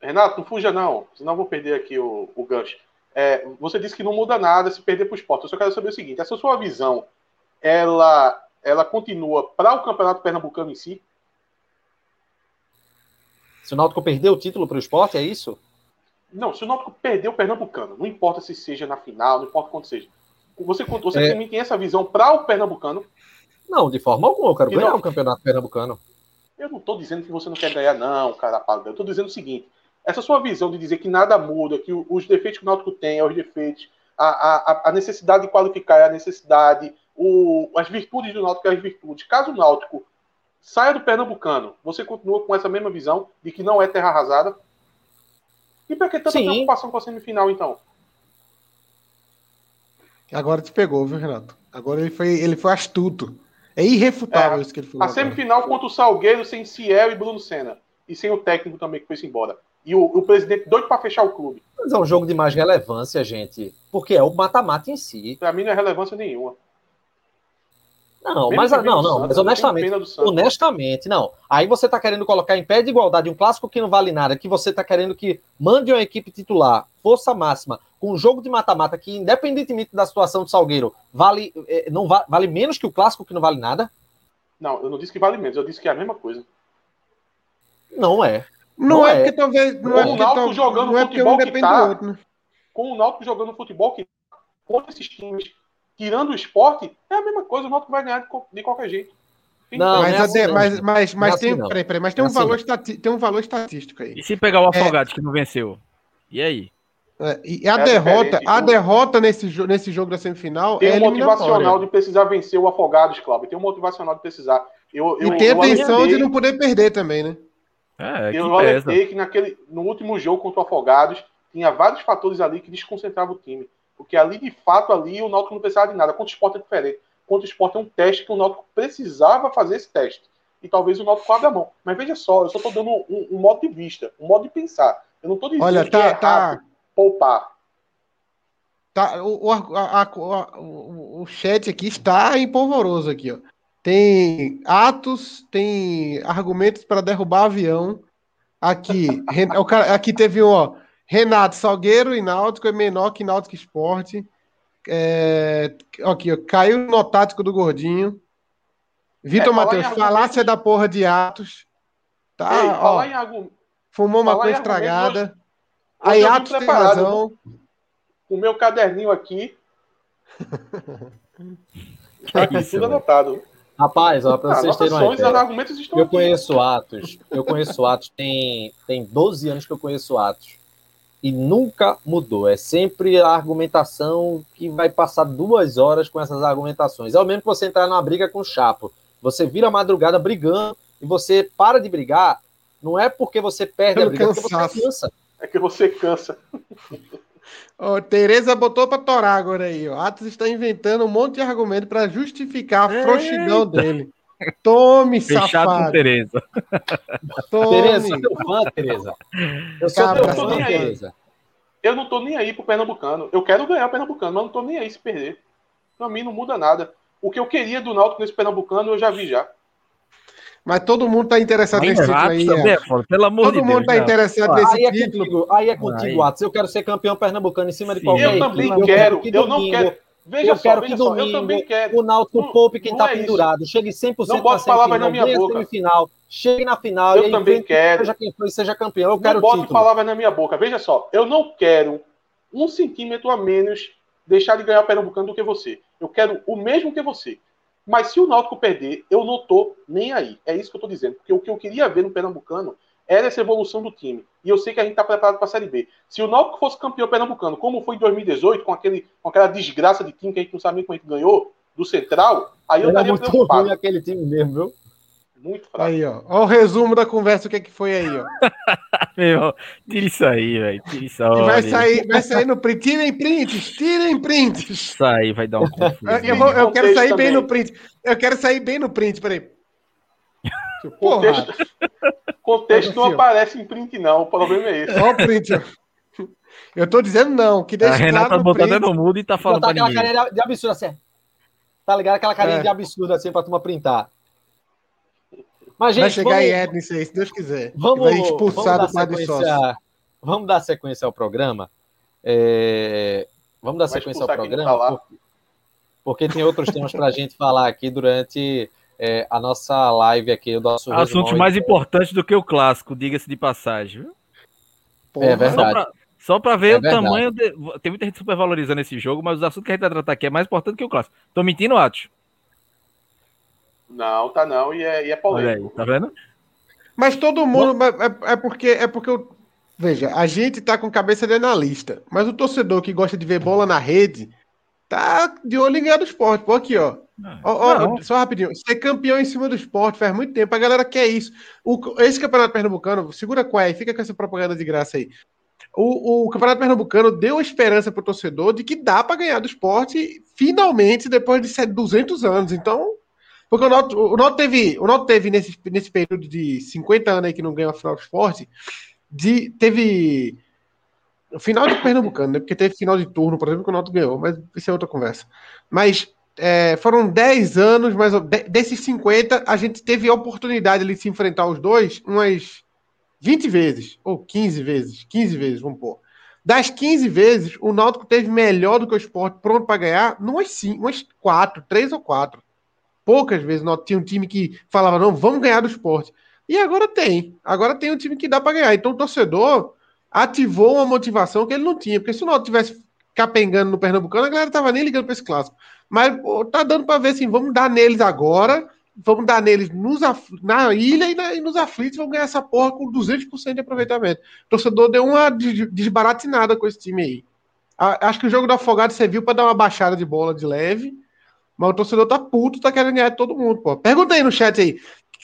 [SPEAKER 4] Renato, não fuja não, senão eu vou perder aqui o, o gancho. É, você disse que não muda nada se perder para o esporte. Eu só quero saber o seguinte: essa sua visão, ela, ela continua para o Campeonato Pernambucano em si?
[SPEAKER 1] Se o Náutico perdeu o título para o esporte, é isso?
[SPEAKER 4] Não, se o Náutico perdeu o Pernambucano, não importa se seja na final, não importa quanto seja. Você, você é... também tem essa visão para o Pernambucano?
[SPEAKER 1] Não, de forma alguma. Eu quero ganhar não... o Campeonato Pernambucano.
[SPEAKER 4] Eu não estou dizendo que você não quer ganhar, não, cara. Eu estou dizendo o seguinte: essa sua visão de dizer que nada muda, que os defeitos que o Náutico tem os defeitos, a, a, a necessidade de qualificar é a necessidade, o, as virtudes do Náutico é as virtudes. Caso o Náutico saia do Pernambucano, você continua com essa mesma visão de que não é terra arrasada? E para que tanta Sim. preocupação com a semifinal, então?
[SPEAKER 2] Agora te pegou, viu, Renato? Agora ele foi, ele foi astuto. É irrefutável é, isso que ele falou.
[SPEAKER 4] A semifinal contra o Salgueiro sem Ciel e Bruno Senna. E sem o técnico também que foi-se embora. E o, o presidente doido para fechar o clube.
[SPEAKER 1] Mas é um jogo de mais relevância, gente. Porque é o mata-mata em si.
[SPEAKER 4] Para mim não é relevância nenhuma.
[SPEAKER 1] Não, mas não, não, Santos, mas honestamente, honestamente, não. Aí você está querendo colocar em pé de igualdade um clássico que não vale nada, que você está querendo que mande uma equipe titular, força máxima, com um jogo de mata-mata que, independentemente da situação do Salgueiro, vale, eh, não vale, vale menos que o clássico que não vale nada?
[SPEAKER 4] Não, eu não disse que vale menos, eu disse que é a mesma coisa.
[SPEAKER 1] Não é.
[SPEAKER 2] Não, não é, é, porque talvez. Não
[SPEAKER 4] com é o Náutico jogando não é futebol que tá. Outro, né? Com o Náutico jogando futebol que com esses times, tirando o esporte, é a mesma coisa. O Náutico vai ganhar de, de qualquer jeito.
[SPEAKER 2] Não, mas, é assim, mas, mas, mas, tem, assim, peraí, peraí, mas tem, um assim, valor estati, tem um valor estatístico aí.
[SPEAKER 3] E se pegar o Afogados é, que não venceu? E aí?
[SPEAKER 2] É, e a é derrota, a derrota nesse, nesse jogo da semifinal
[SPEAKER 4] tem é um motivacional de precisar vencer o Afogados, Cláudio. Tem um motivacional de precisar.
[SPEAKER 2] Eu, eu, e tem a tensão de não poder perder também, né?
[SPEAKER 4] É, eu alertei que naquele, no último jogo contra o Afogados tinha vários fatores ali que desconcentravam o time. Porque ali, de fato, ali o Náutico não precisava de nada. Contra o esporte é diferente. Contra o esporte é um teste que o Náutico precisava fazer esse teste. E talvez o Náutico abra a mão. Mas veja só, eu só estou dando um, um, modo de vista, um modo de pensar. Eu não estou dizendo
[SPEAKER 2] Olha, tá, que é tá...
[SPEAKER 4] poupar.
[SPEAKER 2] Tá, o, a, a, o, o chat aqui está empolvoroso aqui, ó tem atos, tem argumentos para derrubar avião. Aqui, aqui teve um, ó, Renato Salgueiro e Náutico é menor que Náutico Esporte. É, aqui, ó, caiu no tático do Gordinho. Vitor é, Matheus, falácia da porra de Atos. Tá, Ei, ó, algum... Fumou uma coisa estragada. Aí Atos tem razão.
[SPEAKER 4] O meu caderninho aqui. tá aqui, tudo anotado.
[SPEAKER 1] Rapaz, ó, pra ah, vocês terem uma ideia, eu conheço Atos, eu conheço Atos, tem, tem 12 anos que eu conheço Atos, e nunca mudou, é sempre a argumentação que vai passar duas horas com essas argumentações, é o mesmo que você entrar numa briga com o Chapo, você vira a madrugada brigando, e você para de brigar, não é porque você perde a briga, é porque você cansa.
[SPEAKER 4] É que você cansa.
[SPEAKER 2] Oh, Tereza botou para torar agora aí. Ó. Atos está inventando um monte de argumento para justificar a frouxidão dele. Tome, Fechado safado.
[SPEAKER 3] com Tereza.
[SPEAKER 1] Tome. Tereza, eu sou fã, Tereza.
[SPEAKER 4] Eu sou Cabra, fã, Tereza. Eu não tô nem aí pro Pernambucano. Eu quero ganhar o Pernambucano, mas não tô nem aí se perder. Para mim não muda nada. O que eu queria do Náutico nesse Pernambucano eu já vi já.
[SPEAKER 2] Mas todo mundo está interessado nesse título aí.
[SPEAKER 3] Também, é. Pelo amor
[SPEAKER 2] todo
[SPEAKER 3] de
[SPEAKER 2] mundo está interessado
[SPEAKER 1] ah,
[SPEAKER 2] nesse
[SPEAKER 1] aí é
[SPEAKER 2] título.
[SPEAKER 1] Contigo, aí é contigo, Atos. Eu quero ser campeão pernambucano em cima de qualquer
[SPEAKER 4] Eu também quero.
[SPEAKER 1] que
[SPEAKER 4] Eu não
[SPEAKER 1] domingo-
[SPEAKER 4] quero. Veja
[SPEAKER 1] eu
[SPEAKER 4] só,
[SPEAKER 1] quero
[SPEAKER 4] veja
[SPEAKER 1] que
[SPEAKER 4] só,
[SPEAKER 1] domingo
[SPEAKER 4] eu também quero.
[SPEAKER 1] o Náutico
[SPEAKER 4] Não-
[SPEAKER 1] poupe quem
[SPEAKER 4] não
[SPEAKER 1] tá
[SPEAKER 4] é isso.
[SPEAKER 1] pendurado. Chegue 100%
[SPEAKER 4] Não bota palavras na minha boca.
[SPEAKER 1] semifinal, chegue na final
[SPEAKER 4] Eu
[SPEAKER 1] e
[SPEAKER 4] também quero.
[SPEAKER 1] seja quem for seja campeão. Eu
[SPEAKER 4] Não
[SPEAKER 1] quero
[SPEAKER 4] bote palavras na minha boca. Veja só, eu não quero um centímetro a menos deixar de ganhar o Pernambucano do que você. Eu quero o mesmo que você. Mas se o Náutico perder, eu não tô nem aí. É isso que eu tô dizendo. Porque o que eu queria ver no Pernambucano era essa evolução do time. E eu sei que a gente tá preparado para a Série B. Se o Náutico fosse campeão pernambucano, como foi em 2018, com, aquele, com aquela desgraça de time que a gente não sabe nem como a gente ganhou, do Central, aí eu
[SPEAKER 1] Era
[SPEAKER 4] estaria
[SPEAKER 1] muito
[SPEAKER 4] preocupado.
[SPEAKER 1] ruim aquele time mesmo, viu?
[SPEAKER 4] Muito fraco.
[SPEAKER 2] Aí, ó. Ó o resumo da conversa, o que, é que foi aí, ó.
[SPEAKER 3] Meu tira isso aí, velho. Tira isso
[SPEAKER 2] E vai
[SPEAKER 3] aí.
[SPEAKER 2] sair, vai sair no print. Tirem prints, tirem prints.
[SPEAKER 3] Isso aí vai dar um confuso.
[SPEAKER 2] Eu, vou- eu quero sair bem
[SPEAKER 4] também.
[SPEAKER 2] no print. Eu quero sair bem no print, peraí. Porra,
[SPEAKER 4] Contexto, contexto não
[SPEAKER 2] Assim, ó.
[SPEAKER 4] aparece em print, não. O problema é esse.
[SPEAKER 2] ó o print. Eu tô dizendo não, que
[SPEAKER 3] A
[SPEAKER 2] deixa
[SPEAKER 3] Renata
[SPEAKER 2] claro print.
[SPEAKER 3] até no mudo e tá falando
[SPEAKER 1] Botar
[SPEAKER 3] pra
[SPEAKER 1] aquela
[SPEAKER 3] ninguém.
[SPEAKER 1] carinha de, absurdo assim. Tá ligado? Aquela carinha
[SPEAKER 2] É.
[SPEAKER 1] de absurdo assim pra turma printar. Mas,
[SPEAKER 2] Vai
[SPEAKER 1] gente,
[SPEAKER 2] chegar
[SPEAKER 1] vamos,
[SPEAKER 2] em Edna isso aí, se Deus quiser.
[SPEAKER 1] vamos,
[SPEAKER 2] vai expulsar
[SPEAKER 1] vamos
[SPEAKER 2] do
[SPEAKER 1] dar
[SPEAKER 2] quadro sócio.
[SPEAKER 1] sequência. Vamos dar sequência ao programa. É, Vamos dar
[SPEAKER 4] Vai
[SPEAKER 1] sequência ao programa,
[SPEAKER 4] tá
[SPEAKER 1] porque, porque tem outros temas pra gente falar aqui durante é, a nossa live aqui, o nosso resumão.
[SPEAKER 3] mais importantes do que o clássico, diga-se de passagem. viu?
[SPEAKER 2] Porra.
[SPEAKER 1] É verdade.
[SPEAKER 3] Só pra ver
[SPEAKER 1] É
[SPEAKER 3] o
[SPEAKER 1] verdade.
[SPEAKER 3] tamanho. de- Tem muita gente supervalorizando esse jogo, mas os assuntos que a gente vai tratar aqui é mais importante que o clássico. Tô mentindo, Atos?
[SPEAKER 4] Não, tá não. E é, e é
[SPEAKER 3] Olha aí,
[SPEAKER 4] polêmico.
[SPEAKER 3] tá vendo?
[SPEAKER 2] Mas todo mundo. É, é porque. É porque eu, veja, a gente tá com cabeça de analista. Mas o torcedor que gosta de ver bola na rede tá de olho em ganhar do esporte. Pô, aqui, ó. Ó,
[SPEAKER 3] Não.
[SPEAKER 2] só rapidinho. Ser campeão em cima do esporte faz muito tempo. A galera quer isso. O, esse campeonato pernambucano, segura com aí, fica com essa propaganda de graça aí. O, o campeonato pernambucano deu esperança pro torcedor de que dá para ganhar do esporte finalmente depois de 7, 200 anos. Então, porque o Náutico, o Náutico teve, o Náutico teve nesse, nesse período de 50 anos aí que não ganhou a final do esporte, de, teve o final do Pernambucano, né? Porque teve final de turno, por exemplo, que o Náutico ganhou, mas isso é outra conversa. Mas é, foram 10 anos, mas de- desses 50, a gente teve a oportunidade de se enfrentar os dois umas 20 vezes, ou 15 vezes, 15 vezes, vamos pôr. Das 15 vezes, o Náutico teve melhor do que o Sport pronto para ganhar, numas 5, umas 4, 3 ou 4. Poucas vezes o Náutico tinha um time que falava, não, vamos ganhar do Sport. E agora tem. Agora tem um time que dá para ganhar. Então o torcedor ativou uma motivação que ele não tinha. Porque se o Náutico tivesse capengando no Pernambucano, a galera tava nem ligando para esse clássico. Mas pô, tá dando para ver assim, vamos dar neles agora, vamos dar neles nos na ilha e, na- e nos aflitos, vamos ganhar essa porra com 200% de aproveitamento. O torcedor deu uma des- desbaratinada com esse time aí. A- acho que o jogo do Afogado serviu para dar uma baixada de bola de leve, mas o torcedor tá puto, tá querendo ganhar todo mundo, pô. Pergunta aí no chat aí.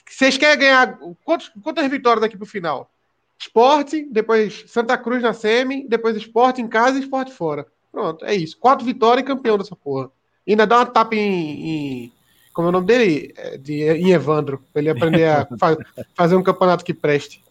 [SPEAKER 2] Vocês querem ganhar quantos- quantas vitórias daqui pro final? Esporte, depois Santa Cruz na semi, depois esporte em casa e esporte fora. Pronto, é isso. Quatro vitórias e campeão dessa porra. E ainda dá uma tapa em. em- como é o nome dele? É, De, em Evandro, pra ele aprender a fa- fazer um campeonato que preste.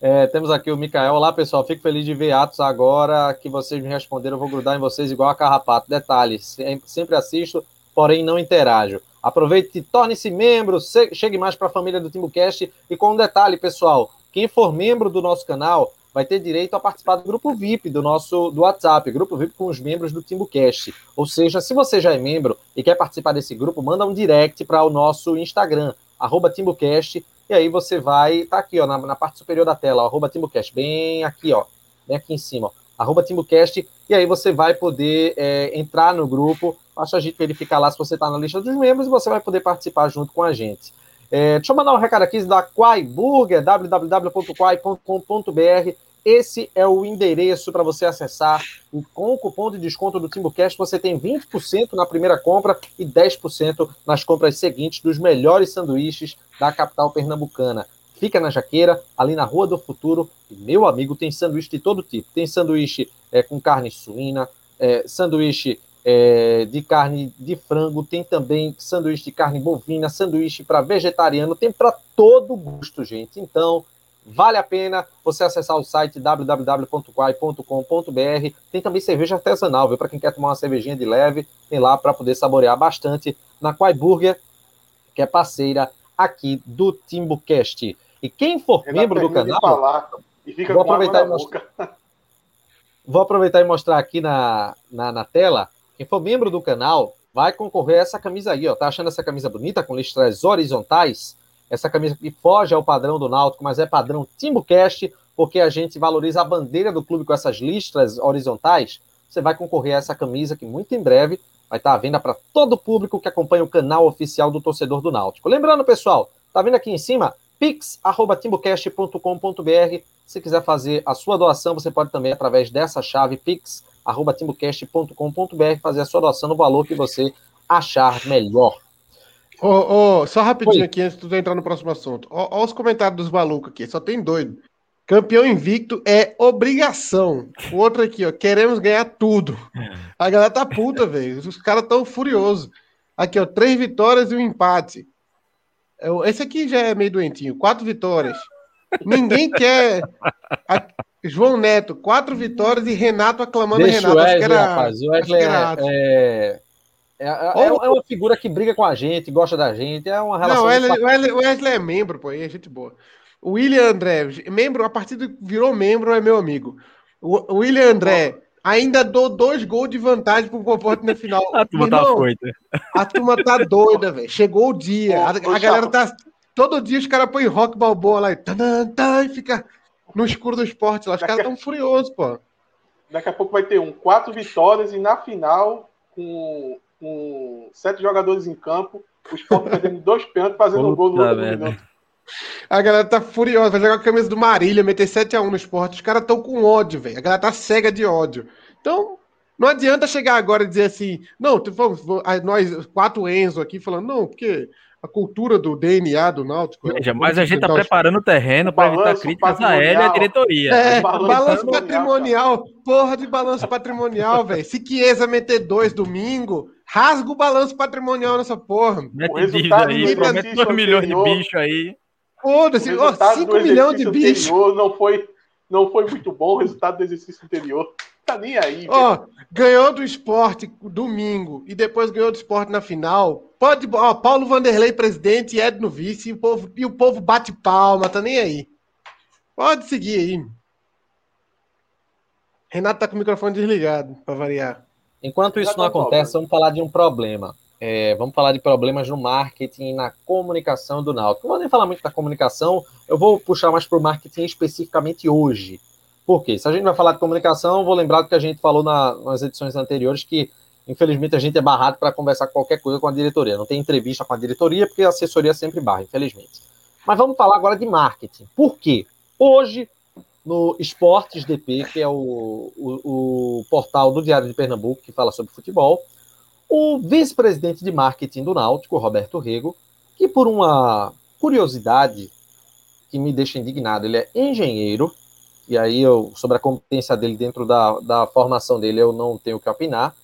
[SPEAKER 1] É, temos aqui o Mikael. Olá, pessoal. Fico feliz de ver Atos agora que vocês me responderam. Eu vou grudar em vocês igual a carrapato. Detalhe: sem- sempre assisto, porém não interajo. Aproveite e torne-se membro. Chegue mais para a família do TimbuCast. E com um detalhe, pessoal: quem for membro do nosso canal vai ter direito a participar do grupo VIP do nosso do WhatsApp, grupo VIP com os membros do TimbuCast. Ou seja, se você já é membro e quer participar desse grupo, manda um direct para o nosso Instagram, arroba TimbuCast, e aí você vai, tá aqui, ó, na, na parte superior da tela, arroba TimbuCast, bem aqui, ó, bem aqui em cima, arroba TimbuCast, e aí você vai poder é, entrar no grupo, basta a gente verificar lá se você está na lista dos membros e você vai poder participar junto com a gente. É, deixa eu mandar um recado aqui da Quai Burger, www.quai.com.br. Esse é o endereço para você acessar. Com o cupom de desconto do TimbuCast, você tem 20% na primeira compra e 10% nas compras seguintes dos melhores sanduíches da capital pernambucana. Fica na Jaqueira, ali na Rua do Futuro. E, meu amigo, tem sanduíche de todo tipo. Tem sanduíche é, com carne suína, é, sanduíche é, de carne de frango, tem também sanduíche de carne bovina, sanduíche para vegetariano, tem para todo gosto, gente. Então, Vale a pena você acessar o site www.quai.com.br. Tem também cerveja artesanal, viu? Para quem quer tomar uma cervejinha de leve, tem lá para poder saborear bastante na Quai Burger, que é parceira aqui do Timbucast. E quem for membro do canal.
[SPEAKER 4] Falar, e fica
[SPEAKER 1] vou, aproveitar e mostrar, vou aproveitar e mostrar aqui na, na, na tela. Quem for membro do canal vai concorrer a essa camisa aí, ó. Tá achando essa camisa bonita com listras horizontais? Essa camisa que foge ao padrão do Náutico, mas é padrão Timbucast, porque a gente valoriza a bandeira do clube com essas listras horizontais. Você vai concorrer a essa camisa que muito em breve vai estar à venda para todo o público que acompanha o canal oficial do torcedor do Náutico. Lembrando, pessoal, tá vendo aqui em cima? pix@timbucast.com.br. Se quiser fazer a sua doação, você pode também através dessa chave pix@timbucast.com.br fazer a sua doação no valor que você achar melhor.
[SPEAKER 2] Oh, oh, só rapidinho Oi. aqui, antes de tu entrar no próximo assunto. Olha oh, os comentários dos malucos aqui, só tem doido. Campeão invicto é obrigação. O outro aqui, ó, queremos ganhar tudo. A galera tá puta, velho. Os caras tão furiosos. Aqui, ó, três vitórias e um empate. Esse aqui já é meio doentinho. Quatro vitórias. Ninguém quer. João Neto, quatro vitórias e Renato aclamando
[SPEAKER 1] Deixa
[SPEAKER 2] Renato.
[SPEAKER 1] O Wesley, era... rapaz, o Wesley é, é, é, é, é, uma figura que briga com a gente, gosta da gente, é uma relação.
[SPEAKER 2] Não, o Wesley, Wesley, é membro, pô, é gente boa. O William André, membro, a partir do virou membro, é meu amigo. O, William André, ainda dou dois gols de vantagem pro Conforto na final.
[SPEAKER 3] a turma tá foita.
[SPEAKER 2] A turma tá doida, velho. Chegou o dia. a, a galera tá. Todo dia os caras põem rock balboa lá e, e fica no escuro do esporte lá. Os caras tão furiosos, pô.
[SPEAKER 4] Daqui a pouco vai ter um quatro vitórias e na final, com com sete jogadores em campo, o Sport perdendo dois pênaltis, fazendo um gol no último minuto.
[SPEAKER 2] A galera tá furiosa, vai jogar com a camisa do Marília, meter 7x1 no esporte. Os caras estão com ódio, velho. A galera tá cega de ódio. Então, não adianta chegar agora e dizer assim, não, nós quatro Enzo aqui falando, não, porque a cultura do DNA do Náutico.
[SPEAKER 3] Veja, mas a gente está preparando o terreno para evitar críticas a ele e à diretoria.
[SPEAKER 2] É, balanço, balanço patrimonial, porra de balanço patrimonial, velho. Se Chiesa meter dois domingo, rasga o balanço patrimonial nessa porra.
[SPEAKER 3] Mete o resultado aí, promete 2 milhões de bicho aí.
[SPEAKER 2] Foda-se, 5 milhões de bicho.
[SPEAKER 4] Não foi, não foi muito bom o resultado do exercício anterior. Tá nem aí.
[SPEAKER 2] Ó, ganhou do esporte domingo e depois ganhou do esporte na final. Pode, ó, Paulo Vanderlei presidente Edno vice, e o povo, e o povo bate palma, tá nem aí. Pode seguir aí. Renato tá com o microfone desligado, para variar.
[SPEAKER 1] Enquanto isso não acontece, vamos falar de um problema. É, vamos falar de problemas no marketing e na comunicação do Náutico. Não vou nem falar muito da comunicação, eu vou puxar mais para o marketing especificamente hoje. Por quê? Se a gente vai falar de comunicação, vou lembrar do que a gente falou na, nas edições anteriores, que infelizmente a gente é barrado para conversar qualquer coisa com a diretoria. Não tem entrevista com a diretoria, porque a assessoria sempre barra, infelizmente. Mas vamos falar agora de marketing. Por quê? Hoje, no Esportes DP, que é o, o, o portal do Diário de Pernambuco, que fala sobre futebol, o vice-presidente de marketing do Náutico, Roberto Rego, que por uma curiosidade que me deixa indignado, ele é engenheiro, e aí eu, sobre a competência dele dentro da, da formação dele, eu não tenho o que opinar.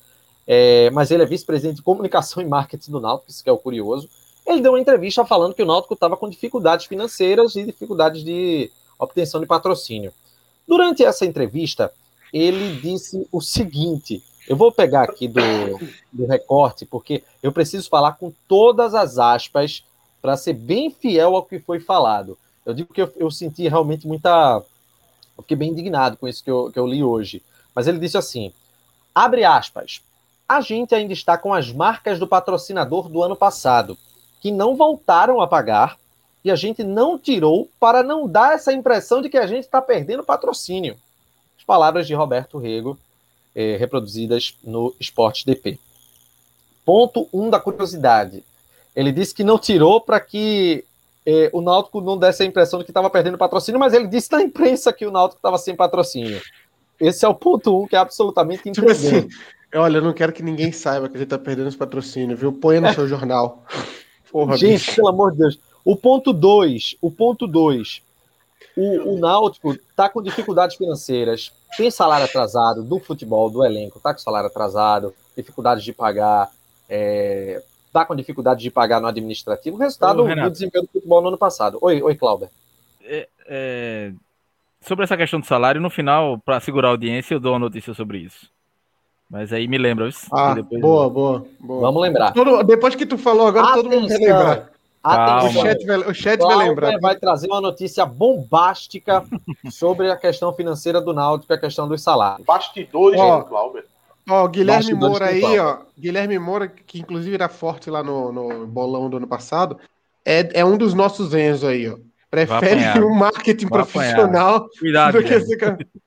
[SPEAKER 1] É, mas ele é vice-presidente de comunicação e marketing do Náutico, isso que é o curioso. Ele deu uma entrevista falando que o Náutico estava com dificuldades financeiras e dificuldades de obtenção de patrocínio. Durante essa entrevista, ele disse o seguinte: eu vou pegar aqui do, do recorte, porque eu preciso falar com todas as aspas para ser bem fiel ao que foi falado. Eu digo que eu, eu senti realmente muita eu fiquei bem indignado com isso que eu, que eu li hoje. Mas ele disse assim: abre aspas. A gente ainda está com as marcas do patrocinador do ano passado, que não voltaram a pagar, e a gente não tirou para não dar essa impressão de que a gente está perdendo patrocínio. As palavras de Roberto Rego, eh, reproduzidas no Esporte DP. Ponto 1 um da curiosidade. Ele disse que não tirou para que eh, o Náutico não desse a impressão de que estava perdendo patrocínio, mas ele disse na imprensa que o Náutico estava sem patrocínio. Esse é o ponto um que é absolutamente tipo assim,
[SPEAKER 2] Olha, eu não quero que ninguém saiba que a gente está perdendo esse patrocínio, viu? Põe no seu jornal.
[SPEAKER 1] Porra, gente, bicho. pelo amor de Deus. O ponto 2, o ponto 2. O, o Náutico está com dificuldades financeiras, tem salário atrasado do futebol, do elenco, está com salário atrasado, dificuldades de pagar, é, está com dificuldade de pagar no administrativo, resultado Ô, do desempenho do futebol no ano passado. Oi, oi Cláudio.
[SPEAKER 3] É, é, sobre essa questão do salário, no final, para segurar a audiência, eu dou uma notícia sobre isso. Mas aí me lembra.
[SPEAKER 2] Ah, depois... boa, boa, boa.
[SPEAKER 1] Vamos lembrar.
[SPEAKER 2] Todo, depois que tu falou, agora Atenção. todo mundo vai lembrar.
[SPEAKER 1] Atenção.
[SPEAKER 2] O chat, vai, o chat vai lembrar.
[SPEAKER 1] vai trazer uma notícia bombástica sobre a questão financeira do Náutico e a questão dos salários.
[SPEAKER 4] Bastidores ó, do Glauber.
[SPEAKER 2] Ó, Guilherme Moura aí, ó. Guilherme Moura, que inclusive era forte lá no, no bolão do ano passado, é, é um dos nossos Enzo aí, ó. Prefere um marketing profissional
[SPEAKER 3] apanhar. Cuidado, do que esse
[SPEAKER 2] cara.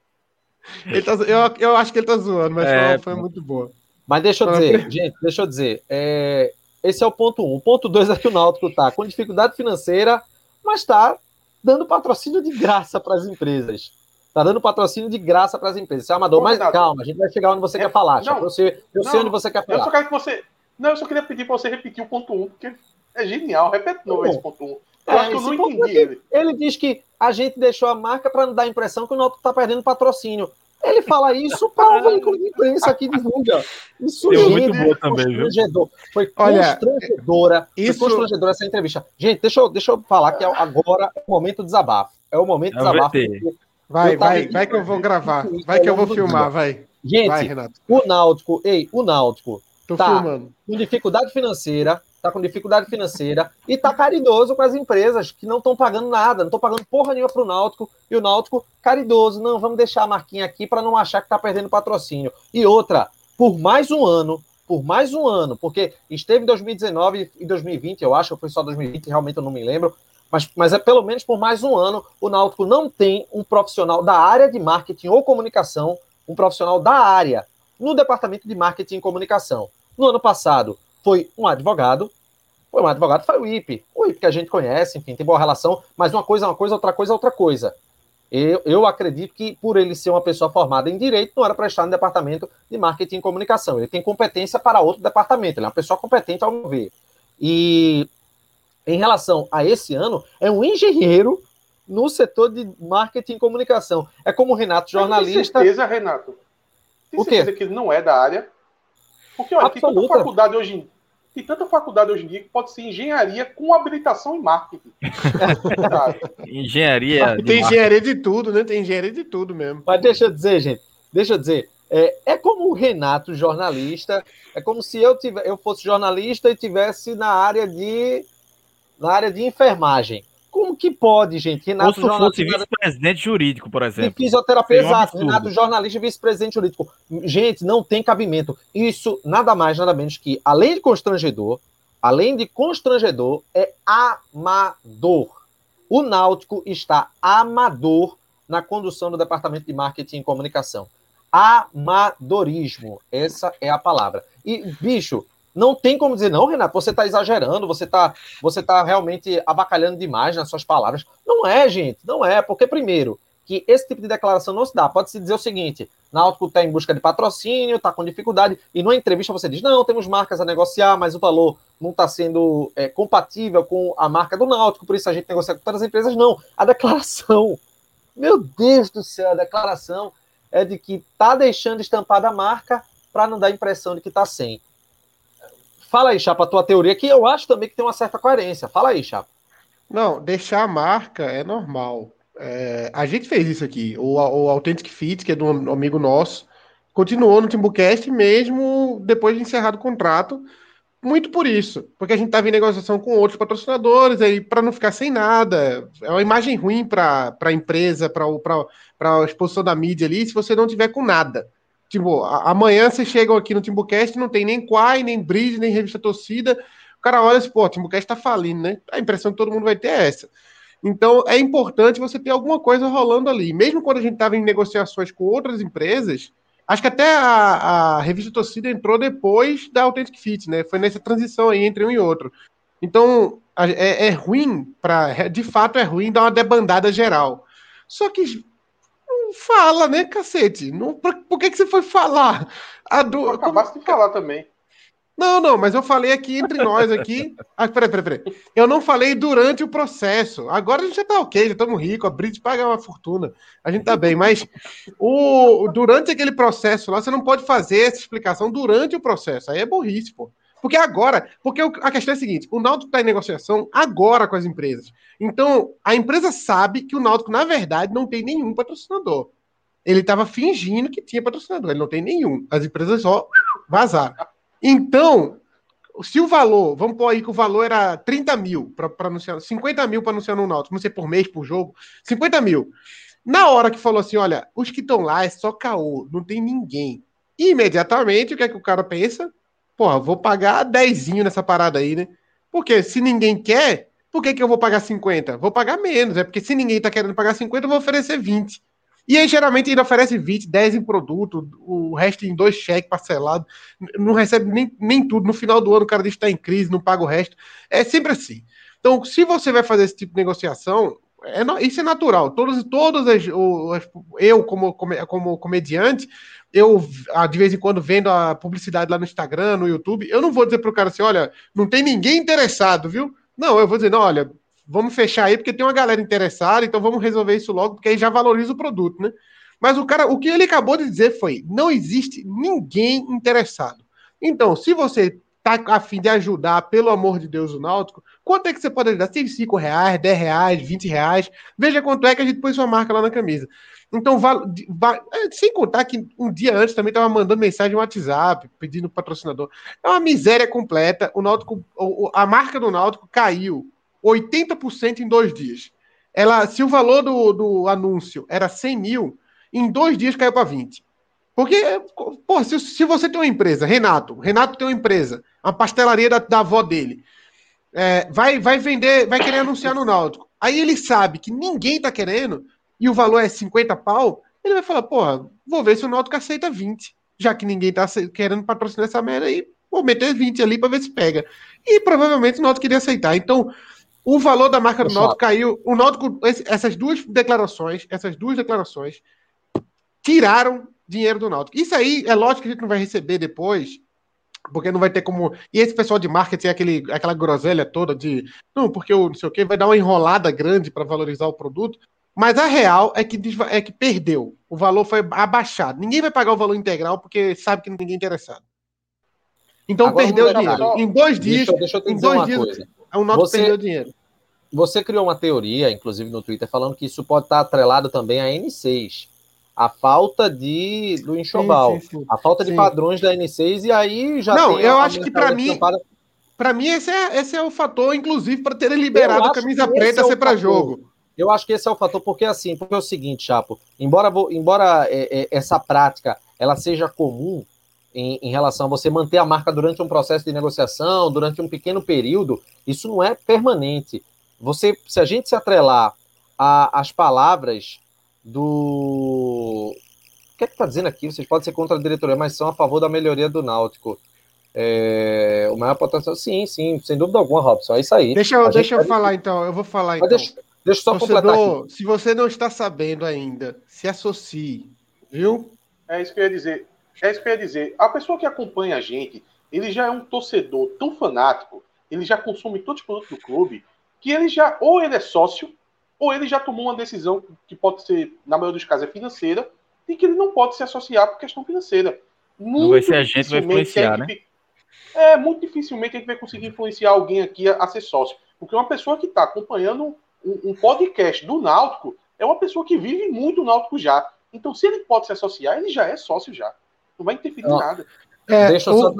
[SPEAKER 2] Ele tá, eu, eu acho que ele tá zoando, mas é, foi, muito boa.
[SPEAKER 1] Mas deixa eu dizer, gente, deixa eu dizer. É, esse é o ponto um. O ponto dois é que o Náutico tá com dificuldade financeira, mas tá dando patrocínio de graça para as empresas. Tá dando patrocínio de graça para as empresas. Você é amador, mas calma, a gente vai chegar onde você é, quer falar. Não, eu sei, eu não, sei onde você quer falar.
[SPEAKER 4] Eu só quero que você. Não, eu só queria pedir para você repetir o ponto 1, um, porque é genial. Repete novo esse ponto 1. Um. É, eu não entendi ele.
[SPEAKER 1] Ele diz que a gente deixou a marca para não dar a impressão que o Náutico está perdendo patrocínio. Ele fala isso para o veículo de imprensa que divulga. Isso
[SPEAKER 3] Deu muito boa também, viu?
[SPEAKER 1] Foi constrangedora. Isso... Foi constrangedora essa entrevista. Gente, deixa eu, deixa eu falar que agora é o momento do desabafo. É o momento do é desabafo.
[SPEAKER 2] Vai, vai, vai que eu vou gravar. Vai que eu vou filmar, vai.
[SPEAKER 1] Gente, vai, o Náutico, ei, o Náutico Tô tá filmando. com dificuldade financeira, tá com dificuldade financeira e tá caridoso com as empresas que não estão pagando nada, não estão pagando porra nenhuma pro Náutico e o Náutico caridoso, não, vamos deixar a marquinha aqui para não achar que tá perdendo patrocínio. E outra, por mais um ano, por mais um ano, porque esteve em 2019 e 2020, eu acho, foi só 2020, realmente eu não me lembro, mas, mas é pelo menos por mais um ano o Náutico não tem um profissional da área de marketing ou comunicação, um profissional da área no departamento de marketing e comunicação. No ano passado foi um advogado, foi um advogado, foi o IP, o IP que a gente conhece, enfim, tem boa relação, mas uma coisa é uma coisa, outra coisa é outra coisa. Eu, eu acredito que, por ele ser uma pessoa formada em direito, não era para estar no departamento de marketing e comunicação. Ele tem competência para outro departamento, ele é uma pessoa competente ao meu ver. E em relação a esse ano, é um engenheiro no setor de marketing e comunicação. É como o Renato, jornalista.
[SPEAKER 4] Tem certeza, Renato? Tem o quê? certeza que ele não é da área? Porque, olha, tem tanta faculdade hoje em tem tanta faculdade hoje em dia que pode ser engenharia com habilitação em marketing.
[SPEAKER 3] engenharia.
[SPEAKER 2] Tem engenharia de tudo, né? Tem engenharia de tudo mesmo.
[SPEAKER 1] Mas deixa eu dizer, gente, deixa eu dizer. É, é como o Renato, jornalista, é como se eu, tivesse, eu fosse jornalista e tivesse na área de na área de enfermagem. Que pode, gente?
[SPEAKER 3] Renato Ou se fosse vice-presidente jurídico, por exemplo.
[SPEAKER 1] E fisioterapeuta, exato. Renato, jornalista vice-presidente jurídico. Gente, não tem cabimento. Isso nada mais, nada menos que, além de constrangedor, além de constrangedor, é amador. O Náutico está amador na condução do departamento de marketing e comunicação. Amadorismo, essa é a palavra. E, bicho, não tem como dizer, não, Renato, você está exagerando, você está você tá realmente abacalhando demais nas suas palavras. Não é, gente, não é, porque, primeiro, que esse tipo de declaração não se dá. Pode-se dizer o seguinte: Náutico está em busca de patrocínio, está com dificuldade, e numa entrevista você diz: não, temos marcas a negociar, mas o valor não está sendo é, compatível com a marca do Náutico, por isso a gente negocia com todas as empresas. Não. A declaração, meu Deus do céu, a declaração é de que está deixando estampada a marca para não dar a impressão de que está sem. Fala aí, Chapa, a tua teoria, que eu acho também que tem uma certa coerência. Fala aí, Chapa.
[SPEAKER 2] Não, deixar a marca é normal. É, a gente fez isso aqui. O, o Authentic Fit, que é de um amigo nosso, continuou no Timbucast mesmo depois de encerrado o contrato. Muito por isso, porque a gente estava em negociação com outros patrocinadores, aí para não ficar sem nada. É uma imagem ruim para a empresa, para a exposição da mídia ali, se você não tiver com nada. Tipo, amanhã vocês chegam aqui no Timbucast, não tem nem Quai, nem Bridge, nem revista torcida. O cara olha assim, pô, o Timbucast tá falindo, né? A impressão que todo mundo vai ter é essa. Então, é importante você ter alguma coisa rolando ali. Mesmo quando a gente estava em negociações com outras empresas, acho que até a, a revista Torcida entrou depois da Authentic Fit, né? Foi nessa transição aí entre um e outro. Então, é, é ruim, para de fato é ruim dar uma debandada geral. Só que fala, né, cacete? Não, por, por que, que você foi falar?
[SPEAKER 4] A do... acabaste Como... de falar também.
[SPEAKER 2] Não, não, mas eu falei aqui entre nós aqui. Ah, peraí, peraí, peraí. Eu não falei durante o processo. Agora a gente já tá ok, já estamos ricos, a Brit paga uma fortuna. A gente tá bem, mas o, durante aquele processo lá, você não pode fazer essa explicação durante o processo. Aí é burrice, pô. Porque agora, porque a questão é a seguinte: o Náutico está em negociação agora com as empresas. Então, a empresa sabe que o Náutico, na verdade, não tem nenhum patrocinador. Ele estava fingindo que tinha patrocinador, ele não tem nenhum. As empresas só vazaram. Então, se o valor, vamos pôr aí que o valor era 30 mil para anunciar, 50 mil para anunciar no Náutico, não sei por mês, por jogo, 50 mil. Na hora que falou assim, olha, os que estão lá é só caô, não tem ninguém. imediatamente, o que é que o cara pensa? Porra, vou pagar 10 nessa parada aí, né? Porque se ninguém quer, por que, que eu vou pagar 50? Vou pagar menos, é porque se ninguém tá querendo pagar 50, eu vou oferecer 20. E aí, geralmente, ele oferece 20, 10 em produto, o resto em dois cheques parcelados, não recebe nem, nem tudo. No final do ano, o cara diz que está em crise, não paga o resto. É sempre assim. Então, se você vai fazer esse tipo de negociação, é, isso é natural. Todos, todos as, as, eu, como, como comediante, eu ah, de vez em quando vendo a publicidade lá no Instagram, no YouTube, eu não vou dizer para o cara assim: olha, não tem ninguém interessado, viu? Não, eu vou dizer, não, olha, vamos fechar aí, porque tem uma galera interessada, então vamos resolver isso logo, porque aí já valoriza o produto, né? Mas o cara, o que ele acabou de dizer foi: não existe ninguém interessado. Então, se você tá a fim de ajudar, pelo amor de Deus, o Náutico, quanto é que você pode ajudar? 5 reais, 10 reais, 20 reais. Veja quanto é que a gente põe sua marca lá na camisa. Então, é, sem contar que um dia antes também estava mandando mensagem no WhatsApp, pedindo patrocinador. É uma miséria completa. O Náutico, a marca do Náutico caiu 80% em dois dias. Ela, se o valor do, do anúncio era 100 mil, em dois dias caiu para 20. Porque, pô, se, se, você tem uma empresa, Renato, Renato tem uma empresa, uma pastelaria da, da avó dele, é, vai, vai vender, vai querer anunciar no Náutico. Aí ele sabe que ninguém tá querendo e o valor é 50 pau, ele vai falar, pô, vou ver se o Náutico aceita 20. Já que ninguém tá querendo patrocinar essa merda aí, vou meter 20 ali para ver se pega. E provavelmente o Náutico queria aceitar. Então, o valor da marca do Náutico caiu. O Náutico, essas duas declarações, essas duas declarações tiraram dinheiro do Náutico. Isso aí é lógico que a gente não vai receber depois, porque não vai ter como. E esse pessoal de marketing, aquele, aquela groselha toda de. Não, porque o não sei o que, vai dar uma enrolada grande para valorizar o produto. Mas a real é que, é que perdeu. O valor foi abaixado. Ninguém vai pagar o valor integral porque sabe que ninguém é interessado. Então Agora, perdeu dinheiro. Só... Em dois dias. Deixa, deixa eu te em dizer dois uma dias, coisa. O Náutico
[SPEAKER 1] Você... perdeu dinheiro. Você criou uma teoria, inclusive no Twitter, falando que isso pode estar atrelado também a N6. A falta de do enxoval, sim, sim, sim. a falta de padrões da N6 e aí já
[SPEAKER 2] Não, eu acho que para mim para mim esse é, esse é o fator inclusive para terem liberado a camisa preta é ser para jogo.
[SPEAKER 1] Eu acho que esse é o fator porque assim, porque é o seguinte, Chapo, embora embora é, é, essa prática ela seja comum em, em, relação a você manter a marca durante um processo de negociação, durante um pequeno período, isso não é permanente você, se a gente se atrelar às palavras do. O que é que está dizendo aqui? Vocês podem ser contra a diretoria, mas são a favor da melhoria do Náutico. É, o maior potencial. Sim, sim, sem dúvida alguma, Robson. É isso aí.
[SPEAKER 2] Deixa eu, deixa eu falar então, eu vou falar então.
[SPEAKER 1] Deixa, deixa eu só Torcedor, completar
[SPEAKER 2] aqui. Se você não está sabendo ainda, se associe, viu?
[SPEAKER 4] É isso que eu ia dizer. É isso que eu ia dizer. A pessoa que acompanha a gente, ele já é um torcedor tão fanático, ele já consome todos os produtos do clube, que ele já, ou ele é sócio, ou ele já tomou uma decisão que pode ser, na maioria dos casos, é financeira, e que ele não pode se associar por questão financeira.
[SPEAKER 3] Muito não vai ser a gente vai influenciar, a né?
[SPEAKER 4] É, muito dificilmente a gente vai conseguir influenciar alguém aqui a, a ser sócio. Porque uma pessoa que está acompanhando um, um, podcast do Náutico é uma pessoa que vive muito o Náutico já. Então, se ele pode se associar, ele já é sócio já. Não vai interferir em nada.
[SPEAKER 2] É,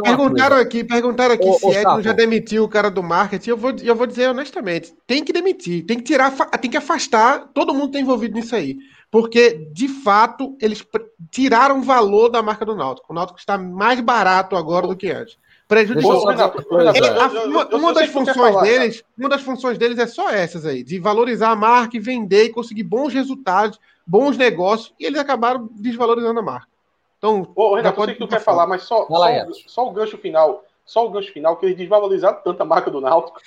[SPEAKER 2] perguntaram aqui, perguntaram aqui se Edno já demitiu o cara do marketing. Eu vou, eu vou dizer honestamente, tem que demitir, tem que tirar, tem que afastar. Todo mundo tem envolvido nisso aí, porque de fato eles tiraram o valor da marca do Náutico. O Náutico está mais barato agora do que antes. Prejudicou. Uma das funções deles, uma das funções deles é só essas aí, de valorizar a marca e vender e conseguir bons resultados, bons negócios, e eles acabaram desvalorizando a marca.
[SPEAKER 4] Então, Ô, Renato, pode... eu sei que tu quer falar, mas só, só, só, o gancho final, só o gancho final, que eles desvalorizaram tanto a marca do Náutico,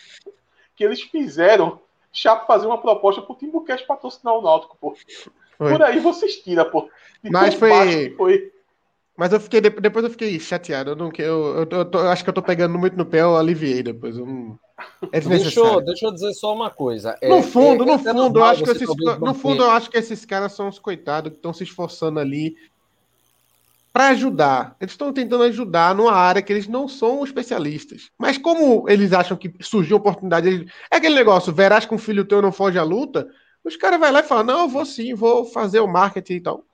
[SPEAKER 4] que eles fizeram Chapo fazer uma proposta pro Timbucast patrocinar o Náutico, pô. Foi. Por aí vocês tiram, pô.
[SPEAKER 2] De mas foi... foi... Mas eu fiquei, depois eu fiquei chateado. Eu, não, eu, eu, eu, eu acho que eu tô pegando muito no pé, eu aliviei depois. Eu não...
[SPEAKER 1] É deixa, eu, deixa eu dizer só uma coisa.
[SPEAKER 2] É, no fundo, é, no é fundo, eu acho que esses, no fundo, eu acho que esses caras são os coitados que estão se esforçando ali para ajudar. Eles estão tentando ajudar numa área que eles não são especialistas. Mas como eles acham que surgiu oportunidade, eles... é aquele negócio, verás que um filho teu não foge à luta, os caras vão lá e falam, não, eu vou sim, vou fazer o marketing e tal.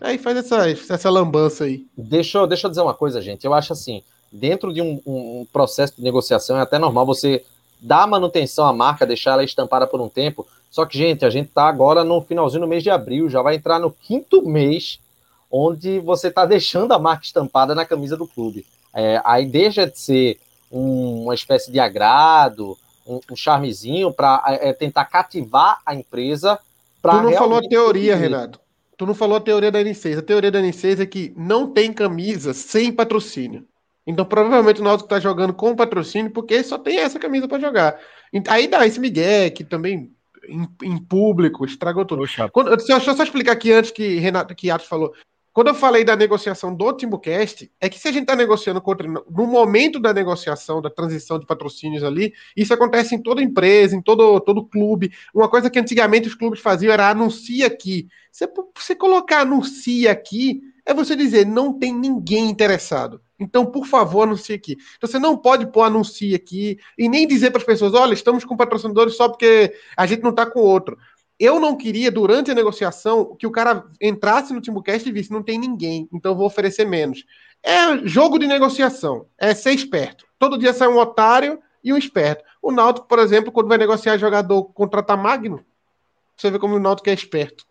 [SPEAKER 2] Aí faz essa, essa lambança aí.
[SPEAKER 1] Deixa, deixa eu dizer uma coisa, gente. Eu acho assim, dentro de um, um processo de negociação é até normal você dar manutenção à marca, deixar ela estampada por um tempo. Só que, gente, a gente está agora no finalzinho do mês de abril, já vai entrar no quinto mês onde você está deixando a marca estampada na camisa do clube. É, aí deixa de ser um, uma espécie de agrado, um, um charmezinho para é, é, tentar cativar a empresa.
[SPEAKER 2] Tu não falou a teoria, Renato. Tu não falou a teoria da N6. A teoria da N6 é que não tem camisa sem patrocínio. Então, provavelmente o Náutico está jogando com patrocínio porque só tem essa camisa para jogar. Aí dá esse Miguel, que também em, em público estragou tudo. Quando, deixa eu só explicar aqui antes que Renato, que Atos falou. Quando eu falei da negociação do TimbuCast, é que se a gente está negociando contra. No momento da negociação, da transição de patrocínios ali, isso acontece em toda empresa, em todo, todo clube. Uma coisa que antigamente os clubes faziam era anuncia aqui. Você, você colocar anuncia aqui, é você dizer não tem ninguém interessado. Então, por favor, anuncie aqui. Então, você não pode pôr anuncie aqui e nem dizer para as pessoas: olha, estamos com patrocinadores só porque a gente não está com outro. Eu não queria, durante a negociação, que o cara entrasse no Timbucast e visse, não tem ninguém, então vou oferecer menos. É jogo de negociação, é ser esperto. Todo dia sai um otário e um esperto. O Náutico, por exemplo, quando vai negociar jogador, contratar Magno, você vê como o Náutico é esperto.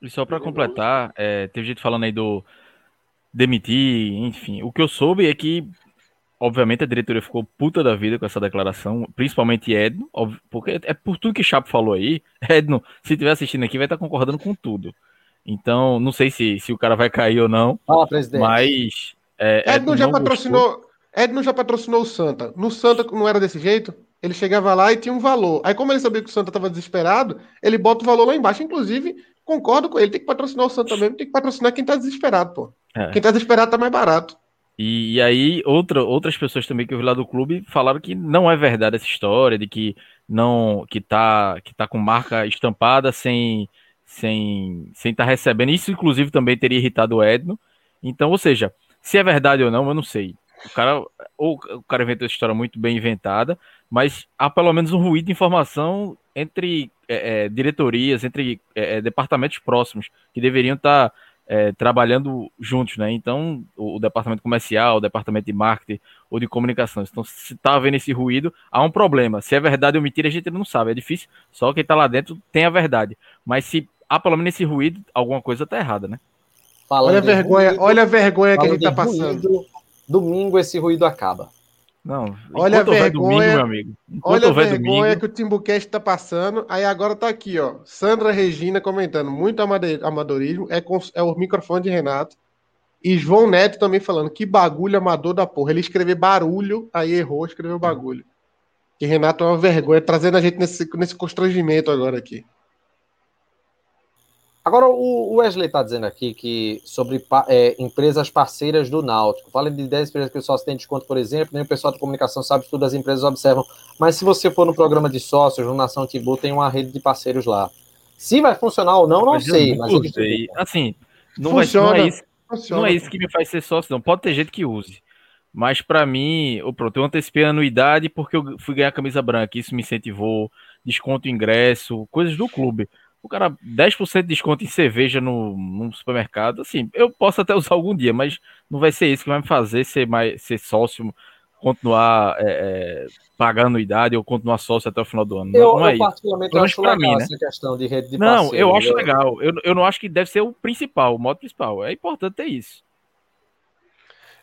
[SPEAKER 3] E só para completar, é, teve gente falando aí do demitir, enfim. O que eu soube é que Obviamente a diretoria ficou puta da vida com essa declaração, principalmente Edno, porque é por tudo que Chapo falou aí. Edno, se estiver assistindo aqui, vai estar concordando com tudo. Então, não sei se, se o cara vai cair ou não.
[SPEAKER 1] Fala, presidente.
[SPEAKER 3] Mas.
[SPEAKER 2] É, Edno, Edno já patrocinou. Gostou. Edno já patrocinou o Santa. No Santa não era desse jeito. Ele chegava lá e tinha um valor. Aí, como ele sabia que o Santa estava desesperado, ele bota o valor lá embaixo. Inclusive, concordo com ele. Tem que patrocinar o Santa mesmo, tem que patrocinar quem está desesperado, pô. É. Quem está desesperado tá mais barato.
[SPEAKER 3] E, e, aí outra, outras pessoas também que eu vi lá do clube falaram que não é verdade essa história de que não que tá que tá com marca estampada sem sem sem tá recebendo. Isso inclusive também teria irritado o Edno. Então, ou seja, se é verdade ou não, eu não sei. O cara ou o cara inventou essa história muito bem inventada, mas há pelo menos um ruído de informação entre é, é, diretorias, entre é, é departamentos próximos que deveriam estar tá é, trabalhando juntos, né? Então, o, o, departamento comercial, o departamento de marketing ou de comunicação. Então, se tá havendo esse ruído, há um problema. Se é verdade ou mentira, a gente não sabe. É difícil. Só quem tá lá dentro tem a verdade. Mas se há pelo menos esse ruído, alguma coisa tá errada, né?
[SPEAKER 2] Falando olha a vergonha, ruído, olha a vergonha que a gente tá passando. Ruído,
[SPEAKER 1] domingo esse ruído acaba.
[SPEAKER 2] Não, olha a vergonha, domingo, meu amigo. olha a vergonha domingo... que o Timbucast tá passando. Aí agora tá aqui, ó. Sandra Regina comentando, muito amadorismo, é, com, é o microfone de Renato. E João Neto também falando, que bagulho amador da porra. Ele escreveu barulho, aí errou, escreveu bagulho. Que Renato é uma vergonha, trazendo a gente nesse, nesse constrangimento agora aqui.
[SPEAKER 1] Agora, o Wesley está dizendo aqui que sobre é, empresas parceiras do Náutico. Fala de 10 empresas que o sócio tem desconto, por exemplo, nem o pessoal de comunicação sabe, tudo as empresas observam. Mas se você for no programa de sócios, no Nação Tibu, tem uma rede de parceiros lá. Se vai funcionar ou não, não mas sei. Mas
[SPEAKER 3] sei. Assim, não, Funciona. Vai, não, é isso, Funciona. não é isso que me faz ser sócio, não. Pode ter gente que use. Mas para mim, oh, pronto, eu antecipei a anuidade porque eu fui ganhar camisa branca. Isso me incentivou, desconto ingresso, coisas do clube o cara 10% de desconto em cerveja no, no, supermercado, assim, eu posso até usar algum dia, mas não vai ser isso que vai me fazer ser mais ser sócio, continuar é, é, pagando anuidade ou continuar sócio até o final do ano.
[SPEAKER 1] Eu,
[SPEAKER 3] não, não
[SPEAKER 1] é eu particularmente acho legal mim, né? essa questão de rede de
[SPEAKER 3] Não, parceiro, eu acho legal. Eu, eu não acho que deve ser o principal, o modo principal. É importante ter isso.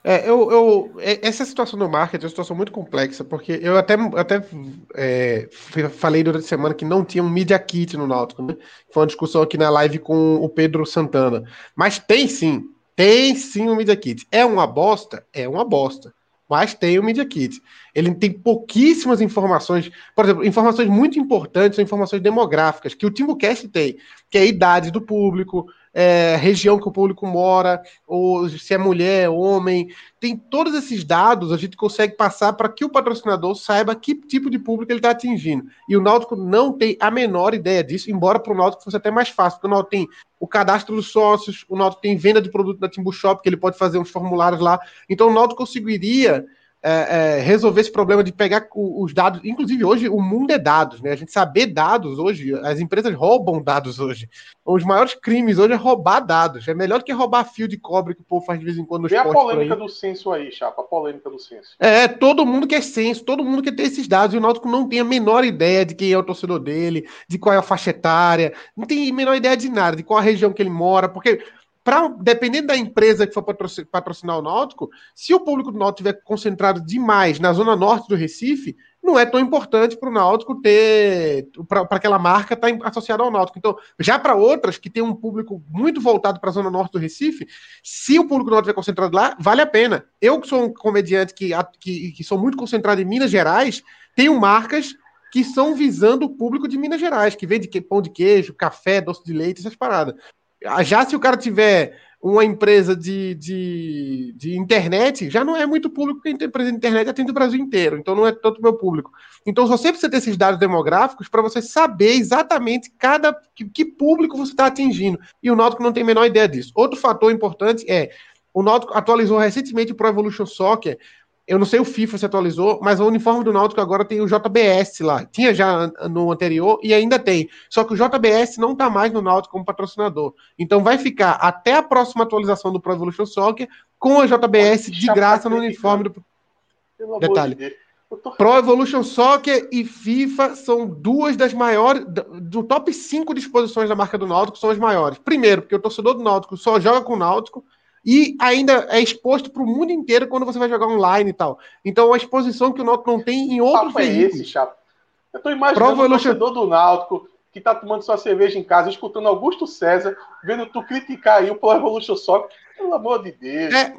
[SPEAKER 2] É, eu, eu, é, essa situação do marketing é uma situação muito complexa, porque eu até, até é, falei durante a semana que não tinha um Media Kit no Náutico, né? Foi uma discussão aqui na live com o Pedro Santana. Mas tem sim, tem sim um Media Kit. É uma bosta? É uma bosta. Mas tem o Media Kit. Ele tem pouquíssimas informações, por exemplo, informações muito importantes, informações demográficas, que o TimbuCast tem, que é a idade do público, é, região que o público mora, ou se é mulher, homem. Tem todos esses dados, a gente consegue passar para que o patrocinador saiba que tipo de público ele está atingindo. E o Náutico não tem a menor ideia disso, embora para o Náutico fosse até mais fácil, porque o Náutico tem o cadastro dos sócios, o Náutico tem venda de produto da Timbu Shop, que ele pode fazer uns formulários lá. Então o Náutico conseguiria é, é, resolver esse problema de pegar os dados. Inclusive, hoje o mundo é dados, né? A gente saber dados hoje, as empresas roubam dados hoje. Os maiores crimes hoje é roubar dados. É melhor do que roubar fio de cobre que o povo faz de vez em quando.
[SPEAKER 4] Vê a polêmica do censo aí, Chapa, a polêmica do censo.
[SPEAKER 2] É, todo mundo quer censo, todo mundo quer ter esses dados. E o Náutico não tem a menor ideia de quem é o torcedor dele, de qual é a faixa etária, não tem a menor ideia de nada, de qual a região que ele mora, porque pra, dependendo da empresa que for patrocinar o Náutico, se o público do Náutico estiver concentrado demais na zona norte do Recife, não é tão importante para o Náutico ter, para aquela marca estar tá associada ao Náutico. Então, já para outras que tem um público muito voltado para a zona norte do Recife, se o público do Náutico estiver concentrado lá, vale a pena. Eu que sou um comediante que, que, que sou muito concentrado em Minas Gerais, tenho marcas que são visando o público de Minas Gerais, que vende pão de queijo, café, doce de leite, essas paradas. Já se o cara tiver uma empresa de, de, de internet, já não é muito público, porque a empresa de internet atende o Brasil inteiro, então não é tanto meu público. Então você precisa ter esses dados demográficos para você saber exatamente cada que, que público você está atingindo. E o Náutico não tem a menor ideia disso. Outro fator importante é o Náutico atualizou recentemente o Pro Evolution Soccer eu não sei o FIFA se atualizou, mas o uniforme do Náutico agora tem o JBS lá. Tinha já no anterior e ainda tem. Só que o JBS não está mais no Náutico como patrocinador. Então vai ficar até a próxima atualização do Pro Evolution Soccer com a JBS de graça no uniforme do. Pelo Detalhe. De. Pro Evolution Soccer e FIFA são duas das maiores. Do top 5 disposições da marca do Náutico são as maiores. Primeiro, porque o torcedor do Náutico só joga com o Náutico e ainda é exposto para o mundo inteiro quando você vai jogar online e tal. Então, é uma exposição que o Náutico não tem em outros
[SPEAKER 4] países. é esse, Chapo? Eu estou imaginando o torcedor do Náutico que está tomando sua cerveja em casa, escutando Augusto César, vendo tu criticar aí o Pro Evolution Soccer. Pelo amor de Deus. É,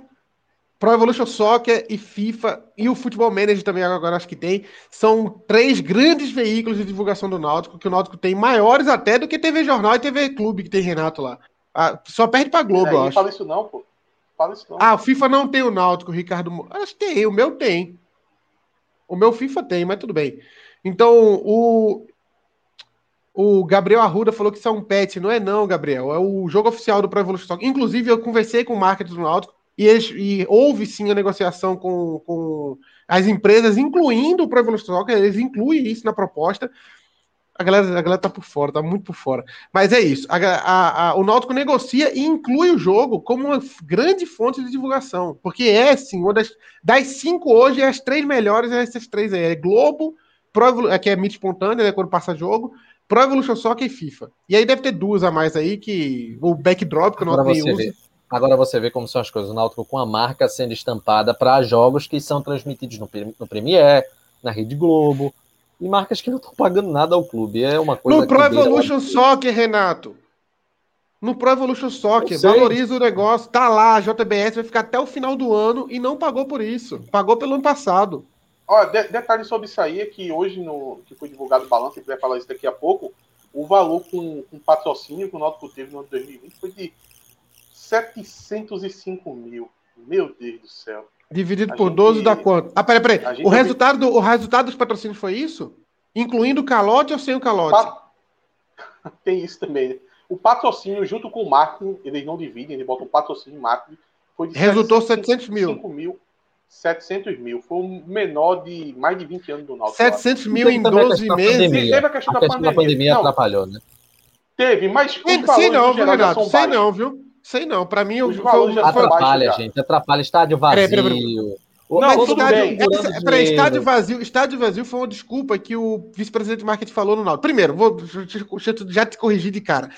[SPEAKER 2] Pro Evolution Soccer e FIFA e o Futebol Manager também agora acho que tem, são três grandes veículos de divulgação do Náutico, que o Náutico tem maiores até do que TV Jornal e TV Clube que tem Renato lá. Ah, só perde pra Globo, eu acho.
[SPEAKER 4] Não fala isso não, pô.
[SPEAKER 2] Não. Ah, o FIFA não tem o Náutico, Ricardo. Acho que tem, o meu tem. O meu FIFA tem, mas tudo bem. Então, o, o Gabriel Arruda falou que isso é um pet. Não é não, Gabriel. É o jogo oficial do Pro Evolution Soccer. Inclusive, eu conversei com o marketing do Náutico e, eles, e houve sim a negociação com, com as empresas, incluindo o Pro Evolution Soccer. Eles incluem isso na proposta a galera, a galera tá por fora, tá muito por fora. Mas é isso. A, a, a, o Náutico negocia e inclui o jogo como uma grande fonte de divulgação. Porque é, sim, uma das, das cinco hoje, as três melhores é essas três aí. É Globo, Pro, é, que é mídia espontânea, né, quando passa jogo, Pro Evolution Soccer e FIFA. E aí deve ter duas a mais aí, que o backdrop, que o
[SPEAKER 1] Náutico nem usa. Agora você vê como são as coisas. O Náutico com a marca sendo estampada para jogos que são transmitidos no, no Premiere, na Rede Globo, e marcas que não estão pagando nada ao clube. É uma coisa.
[SPEAKER 2] No Pro Evolution deixa... Soccer, Renato. No Pro Evolution Soccer, valoriza o negócio, tá lá, a JBS vai ficar até o final do ano e não pagou por isso. Pagou pelo ano passado.
[SPEAKER 4] Olha, de detalhe sobre isso aí é que hoje, no, que foi divulgado o balanço, a gente vai falar isso daqui a pouco, o valor com, com patrocínio que o Náutico teve no ano de 2020 foi de 705 mil. Meu Deus do céu.
[SPEAKER 2] Dividido a por gente... 12 dá quanto? Ah, peraí, peraí. O resultado, do, o resultado dos patrocínios foi isso? Incluindo o calote ou sem o calote? Pa...
[SPEAKER 4] Tem isso também. Né? O patrocínio, junto com o marketing, eles não dividem, eles botam patrocínio e marketing.
[SPEAKER 2] Foi de Resultou 700 mil.
[SPEAKER 4] mil. 700 mil. Foi o menor de mais de 20 anos do Náutico.
[SPEAKER 2] 700 mil em 12 meses.
[SPEAKER 1] Teve a questão,
[SPEAKER 2] Sei não, para mim
[SPEAKER 1] os valores atrapalha, gente, atrapalha estádio vazio. Peraí, peraí,
[SPEAKER 2] não, mas estádio, é, peraí, estádio vazio, estádio vazio foi uma desculpa que o vice-presidente de marketing falou no Náutico. Primeiro, vou já te corrigir de cara.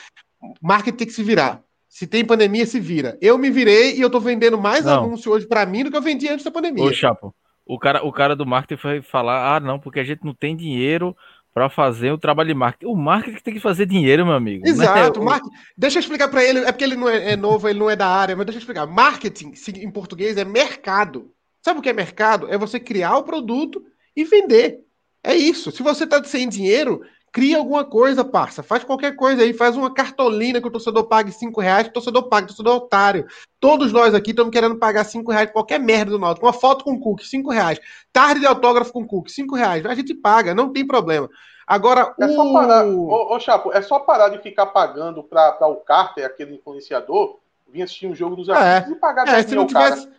[SPEAKER 2] Marketing tem que se virar. Se tem pandemia, se vira. Eu me virei e eu tô vendendo mais não. anúncio hoje para mim do que eu vendi antes da pandemia.
[SPEAKER 3] Ô, Chapo, o cara, o cara do marketing foi falar: ah, não, porque a gente não tem dinheiro para fazer o trabalho de marketing. O marketing tem que fazer dinheiro, meu amigo.
[SPEAKER 2] Né? Exato. Né? Deixa eu explicar para ele, é porque ele não é, é, novo, ele não é da área, mas deixa eu explicar. Marketing, em português, é mercado. Sabe o que é mercado? É você criar o produto e vender. É isso. Se você está sem dinheiro, Cria alguma coisa, parça. Faz qualquer coisa aí. Faz uma cartolina que o torcedor pague 5 reais, o torcedor pague, o torcedor é otário. Todos nós aqui estamos querendo pagar 5 reais qualquer merda do Náutico. Uma foto com Cook, 5 reais. Tarde de autógrafo com Cook, 5 reais. A gente paga, não tem problema. Agora,
[SPEAKER 4] é o... só parar, ô, ô, Chapo, é só parar de ficar pagando para o Carter, aquele influenciador, vir assistir um jogo dos
[SPEAKER 2] é, e pagar é, se não tivesse, cara.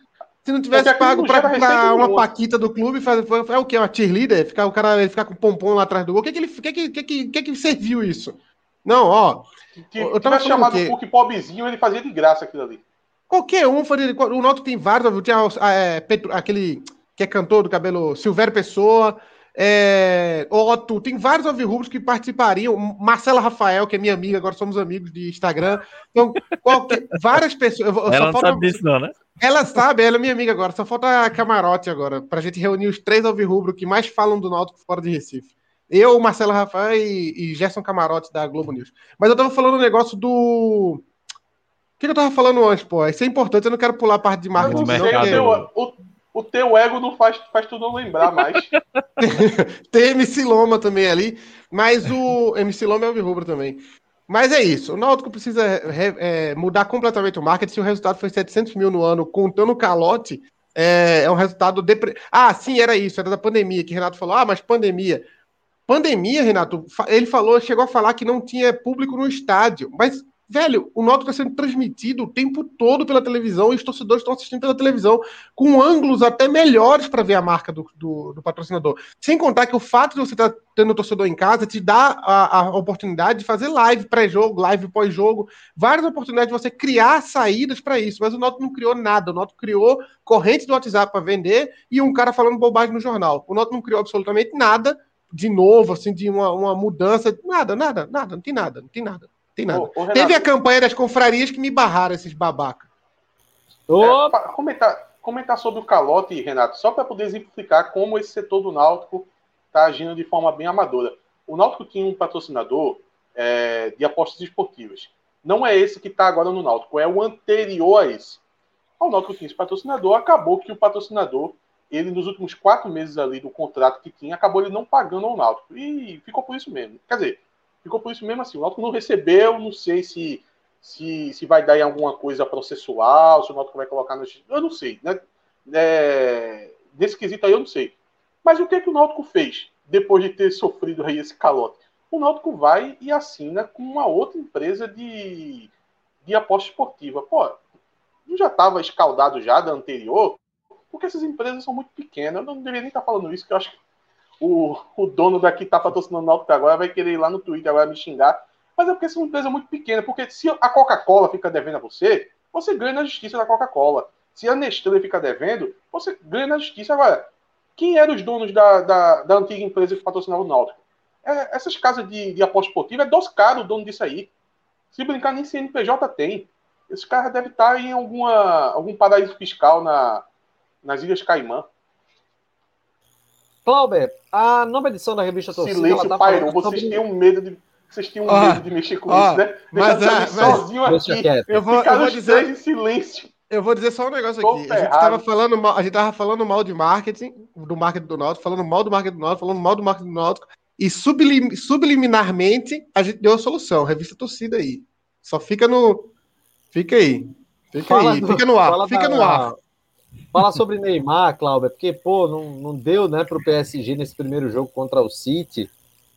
[SPEAKER 2] Se não tivesse pago pra, pra uma paquita do clube, faz, é o que? Uma cheerleader? Ficar, o cara ficar com pompom lá atrás do gol. O que, que, ele, que, que, que, que, que serviu isso? Não, ó.
[SPEAKER 4] Se eu tava chamado o Cook pobrezinho, ele fazia de graça aquilo ali.
[SPEAKER 2] Qualquer um fazia. O Noto tem vários. Tinha é, Petro, aquele que é cantor do cabelo Silvério Pessoa. É, Otto, tem vários alvirrubros que participariam. Marcela Rafael, que é minha amiga, agora somos amigos de Instagram. Então, qualquer, várias pessoas.
[SPEAKER 3] Ela não sabe disso, não, né?
[SPEAKER 2] Ela sabe, ela é minha amiga agora. Só falta camarote agora, pra gente reunir os três alvirrubros que mais falam do Náutico fora de Recife. Eu, Marcelo Rafael e, e Gerson Camarote da Globo News. Mas eu tava falando um negócio do. O que, eu tava falando antes, pô? Isso é importante, eu não quero pular a parte de marketing.
[SPEAKER 4] Não, não, porque... o, o teu ego não faz, faz tu não lembrar mais.
[SPEAKER 2] Tem MC Loma também ali, mas o MC Loma é o rubro também. Mas é isso, o Náutico precisa é, mudar completamente o marketing. Se o resultado foi 700 mil no ano, contando o calote, é, é um resultado... Depre... Ah, sim, era isso, era da pandemia, que Renato falou, ah, mas pandemia... Pandemia, Renato, ele falou, chegou a falar que não tinha público no estádio, mas Velho, o Náutico está sendo transmitido o tempo todo pela televisão e os torcedores estão assistindo pela televisão com ângulos até melhores para ver a marca do, do, do, patrocinador. Sem contar que o fato de você estar tá tendo o torcedor em casa te dá a, a oportunidade de fazer live pré-jogo, live pós-jogo, várias oportunidades de você criar saídas para isso. Mas o Náutico não criou nada. O Náutico criou correntes do WhatsApp para vender e um cara falando bobagem no jornal. O Náutico não criou absolutamente nada de novo, assim, de uma, uma mudança. Nada, nada, nada, não tem nada, não tem nada. Tem nada. Ô, ô, Teve a campanha das confrarias que me barraram esses babaca.
[SPEAKER 4] É, comentar, comentar sobre o calote, Renato, só para poder exemplificar como esse setor do Náutico está agindo de forma bem amadora. O Náutico tinha um patrocinador é, de apostas esportivas. Não é esse que está agora no Náutico, é o anterior a esse. O Náutico tinha esse patrocinador, acabou que o patrocinador, ele nos últimos quatro meses ali do contrato que tinha, acabou ele não pagando ao Náutico. E ficou por isso mesmo. Quer dizer, ficou por isso mesmo assim. O Náutico não recebeu, não sei se, se, se vai dar em alguma coisa processual, se o Náutico vai colocar no. Eu não sei. Né? É, nesse quesito aí eu não sei. Mas o que, é que o Náutico fez depois de ter sofrido aí esse calote? O Náutico vai e assina com uma outra empresa de, de aposta esportiva. Pô, não já estava escaldado já da anterior? Porque essas empresas são muito pequenas. Eu não deveria nem estar falando isso, que eu acho que o, o dono daqui tá patrocinando o Náutico agora, vai querer ir lá no Twitter agora me xingar. Mas é porque essa é muito pequena. Porque se a Coca-Cola fica devendo a você, você ganha na justiça da Coca-Cola. Se a Nestlé fica devendo, você ganha na justiça. Agora, quem eram os donos da, da, da antiga empresa que patrocinava o Náutico? É, essas casas de, de aposta esportiva é dos caras o dono disso aí. Se brincar, nem CNPJ tem. Esse cara deve estar em alguma, algum paraíso fiscal na, nas Ilhas Caimã.
[SPEAKER 1] Clauber, a nova edição da revista
[SPEAKER 4] Torcida. Silêncio, tá pairou. Vocês sobre... tinham medo de. Vocês tinham oh, medo de mexer com oh, isso, né?
[SPEAKER 2] Mas, ah, mas, sozinho
[SPEAKER 4] aqui. Eu vou, eu vou dizer em silêncio.
[SPEAKER 2] Eu vou dizer só um negócio Tô aqui. Ferrado. A gente, tava falando mal, a gente tava falando mal de marketing, do marketing do Náutico, falando mal do marketing do Náutico, falando mal do marketing do Náutico. E sublim, subliminarmente a gente deu a solução. Revista Torcida aí. Só fica no. Fica aí. Fica fala aí. Do, fica no ar. Fica da, no ar.
[SPEAKER 1] Falar sobre Neymar, Cláudio, porque, pô, não, não deu, né, pro PSG nesse primeiro jogo contra o City.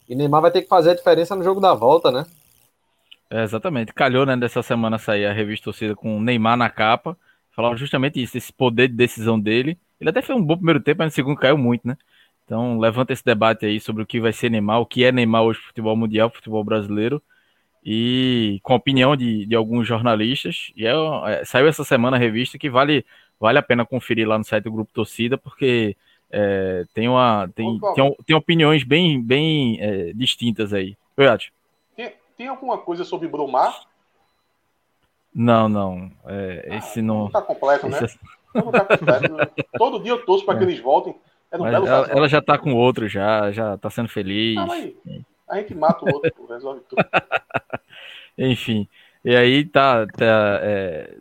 [SPEAKER 1] E Neymar vai ter que fazer a diferença no jogo da volta, né?
[SPEAKER 3] É, exatamente. Calhou, né, dessa semana sair a revista torcida com Neymar na capa. Falava justamente isso, esse poder de decisão dele. Ele até fez um bom primeiro tempo, mas no segundo caiu muito, né? Então, levanta esse debate aí sobre o que vai ser Neymar, o que é Neymar hoje futebol mundial, futebol brasileiro. E com a opinião de, de alguns jornalistas. E é, é, saiu essa semana a revista que vale vale a pena conferir lá no site do Grupo Torcida, porque é, tem, uma, tem, tem, tem, opiniões bem, bem é, distintas aí.
[SPEAKER 4] Oi, tem, tem alguma coisa sobre Brumar?
[SPEAKER 3] Não, não. É, ah, esse não.
[SPEAKER 4] Não tá completo, né? Esse... Não tá completo. Todo dia eu torço para que eles voltem.
[SPEAKER 3] É ela, ela, já tá com outro, já, já tá sendo feliz. Ah,
[SPEAKER 4] aí, a gente mata o outro, resolve tudo.
[SPEAKER 3] Enfim. E aí tá. tá é,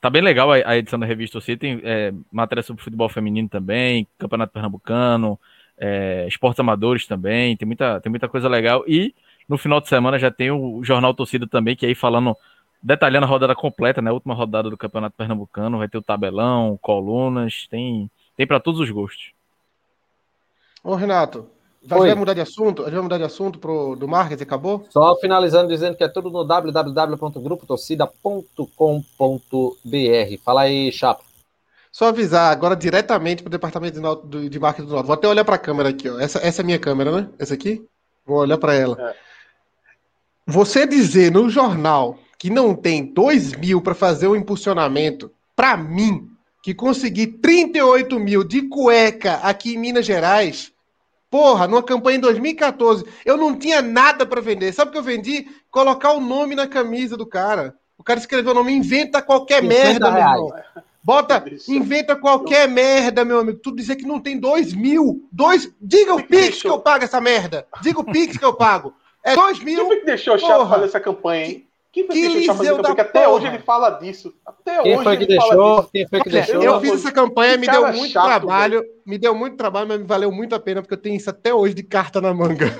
[SPEAKER 3] Tá bem legal a, edição da revista City, tem é, matéria sobre futebol feminino também, Campeonato Pernambucano, é, esportes amadores também, tem muita, tem muita coisa legal. E no final de semana já tem o Jornal Torcida também, que aí falando, detalhando a rodada completa, né? A última rodada do Campeonato Pernambucano, vai ter o tabelão, colunas, tem, tem para todos os gostos.
[SPEAKER 2] Ô, Renato, a gente vai mudar de assunto? A gente vai mudar de assunto pro, do marketing, acabou?
[SPEAKER 1] Só finalizando dizendo que é tudo no www.grupotorcida.com.br. Fala aí, Chapa.
[SPEAKER 2] Só avisar agora diretamente para o departamento de, de marketing do Norte. Vou até olhar para a câmera aqui, ó. Essa, essa é a minha câmera, né? Essa aqui? Vou olhar para ela. É. Você dizer no jornal que não tem 2 mil para fazer o impulsionamento, para mim, que consegui 38 mil de cueca aqui em Minas Gerais, porra, numa campanha em 2014, eu não tinha nada para vender. Sabe o que eu vendi? Colocar o nome na camisa do cara. O cara escreveu o nome, inventa qualquer merda, meu irmão. Bota, inventa qualquer merda, meu amigo. Tu dizer que não tem dois mil. Dois, diga o Pix que eu pago essa merda. Diga o Pix que eu pago. É dois mil. Quem
[SPEAKER 4] foi que deixou o Chapo fazer essa campanha, hein? Quem foi que, que deixou o fazer essa campanha? Até porra. hoje ele fala disso. Até
[SPEAKER 1] Quem
[SPEAKER 4] hoje
[SPEAKER 1] foi que deixou? Quem foi que deixou?
[SPEAKER 2] Eu fiz essa campanha, me deu muito chato, trabalho. Velho. Me deu muito trabalho, mas me valeu muito a pena, porque eu tenho isso até hoje de carta na manga.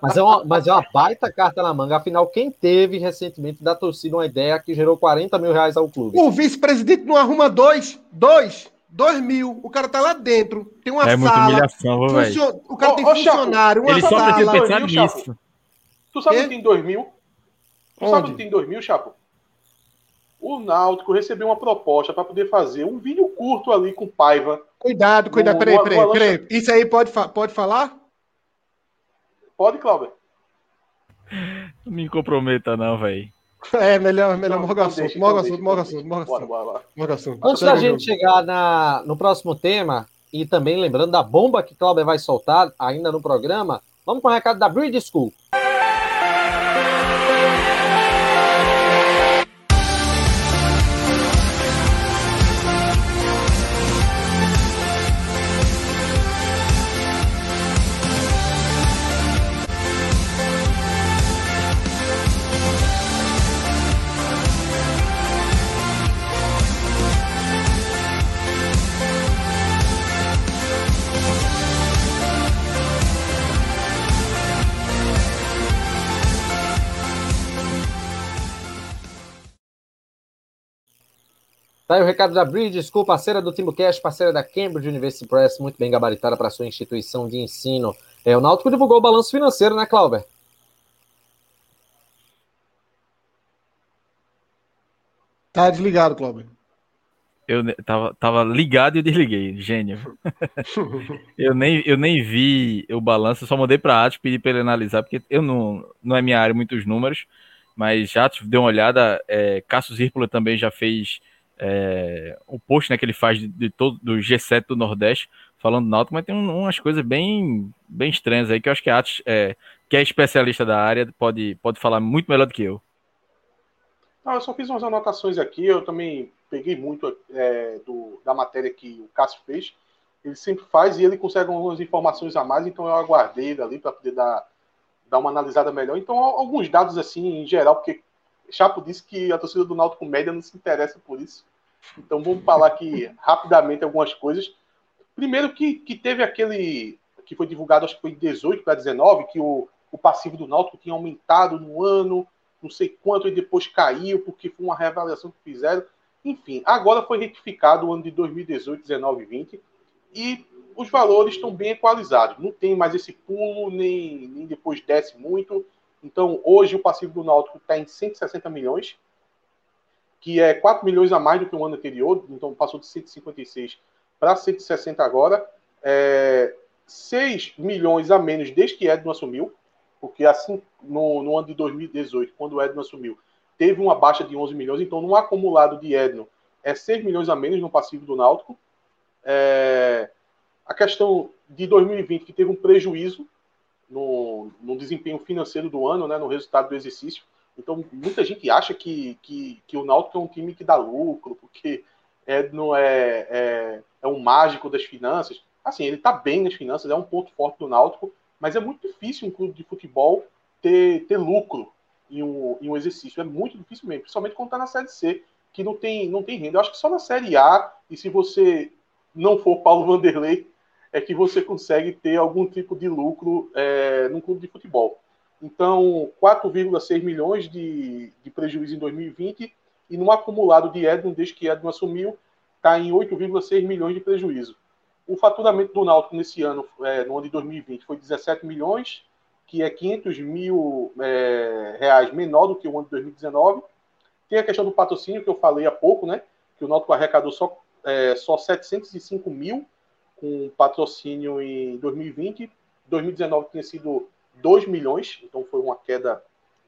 [SPEAKER 1] Mas é, uma, mas é uma baita carta na manga. Afinal, quem teve recentemente da torcida uma ideia que gerou 40 mil reais ao clube?
[SPEAKER 2] O vice-presidente não arruma dois, dois, dois mil. O cara tá lá dentro, tem uma
[SPEAKER 3] é
[SPEAKER 2] sala.
[SPEAKER 3] Muita humilhação,
[SPEAKER 2] funcion... O cara tem funcionário,
[SPEAKER 3] uma Ele sala. Ele só precisa pensar nisso.
[SPEAKER 4] Tu sabe que tem dois mil? Onde? sabe que tem dois mil, Chapo? O Náutico recebeu uma proposta para poder fazer um vídeo curto ali com Paiva.
[SPEAKER 2] Cuidado, cuidado, peraí, peraí, peraí. Isso aí pode, pode falar?
[SPEAKER 4] Pode, Cláudio?
[SPEAKER 3] Não me comprometa, não, velho.
[SPEAKER 2] É, melhor, melhor morga assunto, morga assunto, morga assunto, morga assunto.
[SPEAKER 1] Antes da gente chegar na, no próximo tema, e também lembrando da bomba que Cláudio vai soltar ainda no programa, vamos com o recado da Breed School. Tá aí o recado da Bridge School, parceira do TimbuCast, parceira da Cambridge University Press, muito bem gabaritada para sua instituição de ensino. É, o Náutico divulgou o balanço financeiro, né, Clauber?
[SPEAKER 2] Tá desligado, Clauber.
[SPEAKER 3] Eu tava, tava ligado e desliguei, gênio. eu, nem, eu nem vi o balanço, só mandei para a Atos, pedi para ele analisar, porque eu não, não é minha área muitos números, mas já deu uma olhada. É, Cássio Zirpula também já fez é, o post né, que ele faz de, de, todo do G7 do Nordeste falando do Náutico, mas tem um, umas coisas bem, bem estranhas aí que eu acho que a Atos, é, que é especialista da área, pode, pode falar muito melhor do que eu.
[SPEAKER 4] Não, eu só fiz umas anotações aqui, eu também peguei muito é, do, da matéria que o Cássio fez. Ele sempre faz e ele consegue algumas informações a mais, então eu aguardei ali para poder dar, dar uma analisada melhor. Então, alguns dados assim, em geral, porque Chapo disse que a torcida do Náutico média não se interessa por isso. Então vamos falar aqui rapidamente algumas coisas. Primeiro que, que teve aquele que foi divulgado, acho que foi de 18 para 19, que o, o passivo do Náutico tinha aumentado no ano, não sei quanto, e depois caiu, porque foi uma reavaliação que fizeram. Enfim, agora foi retificado o ano de 2018, 19 e 20, e os valores estão bem equalizados. Não tem mais esse pulo, nem, nem depois desce muito. Então, hoje o passivo do Náutico está em 160 milhões, que é 4 milhões a mais do que o ano anterior, então passou de 156 para 160 agora. É, 6 milhões a menos desde que Edno assumiu, porque assim, no, no ano de 2018, quando o Edno assumiu, teve uma baixa de 11 milhões, então no acumulado de Edno é 6 milhões a menos no passivo do Náutico. É, a questão de 2020, que teve um prejuízo no, no desempenho financeiro do ano, né, no resultado do exercício. Então, muita gente acha que, que, que o Náutico é um time que dá lucro, porque é, não é, é, é um mágico das finanças. Assim, ele está bem nas finanças, é um ponto forte do Náutico, mas é muito difícil um clube de futebol ter, ter lucro em um, em um exercício. É muito difícil mesmo, principalmente quando está na Série C, que não tem, não tem renda. Eu acho que só na Série A, e se você não for Paulo Vanderlei, é que você consegue ter algum tipo de lucro é, num clube de futebol. Então, 4,6 milhões de, de prejuízo em 2020 e no acumulado de Edno, desde que Edno assumiu, está em 8,6 milhões de prejuízo. O faturamento do Náutico nesse ano, é, no ano de 2020, foi 17 milhões, que é 500 mil é, reais menor do que o ano de 2019. Tem a questão do patrocínio, que eu falei há pouco, né? Que o Náutico arrecadou só, é, só 705 mil com patrocínio em 2020. 2019 tinha sido 2 milhões, então foi uma queda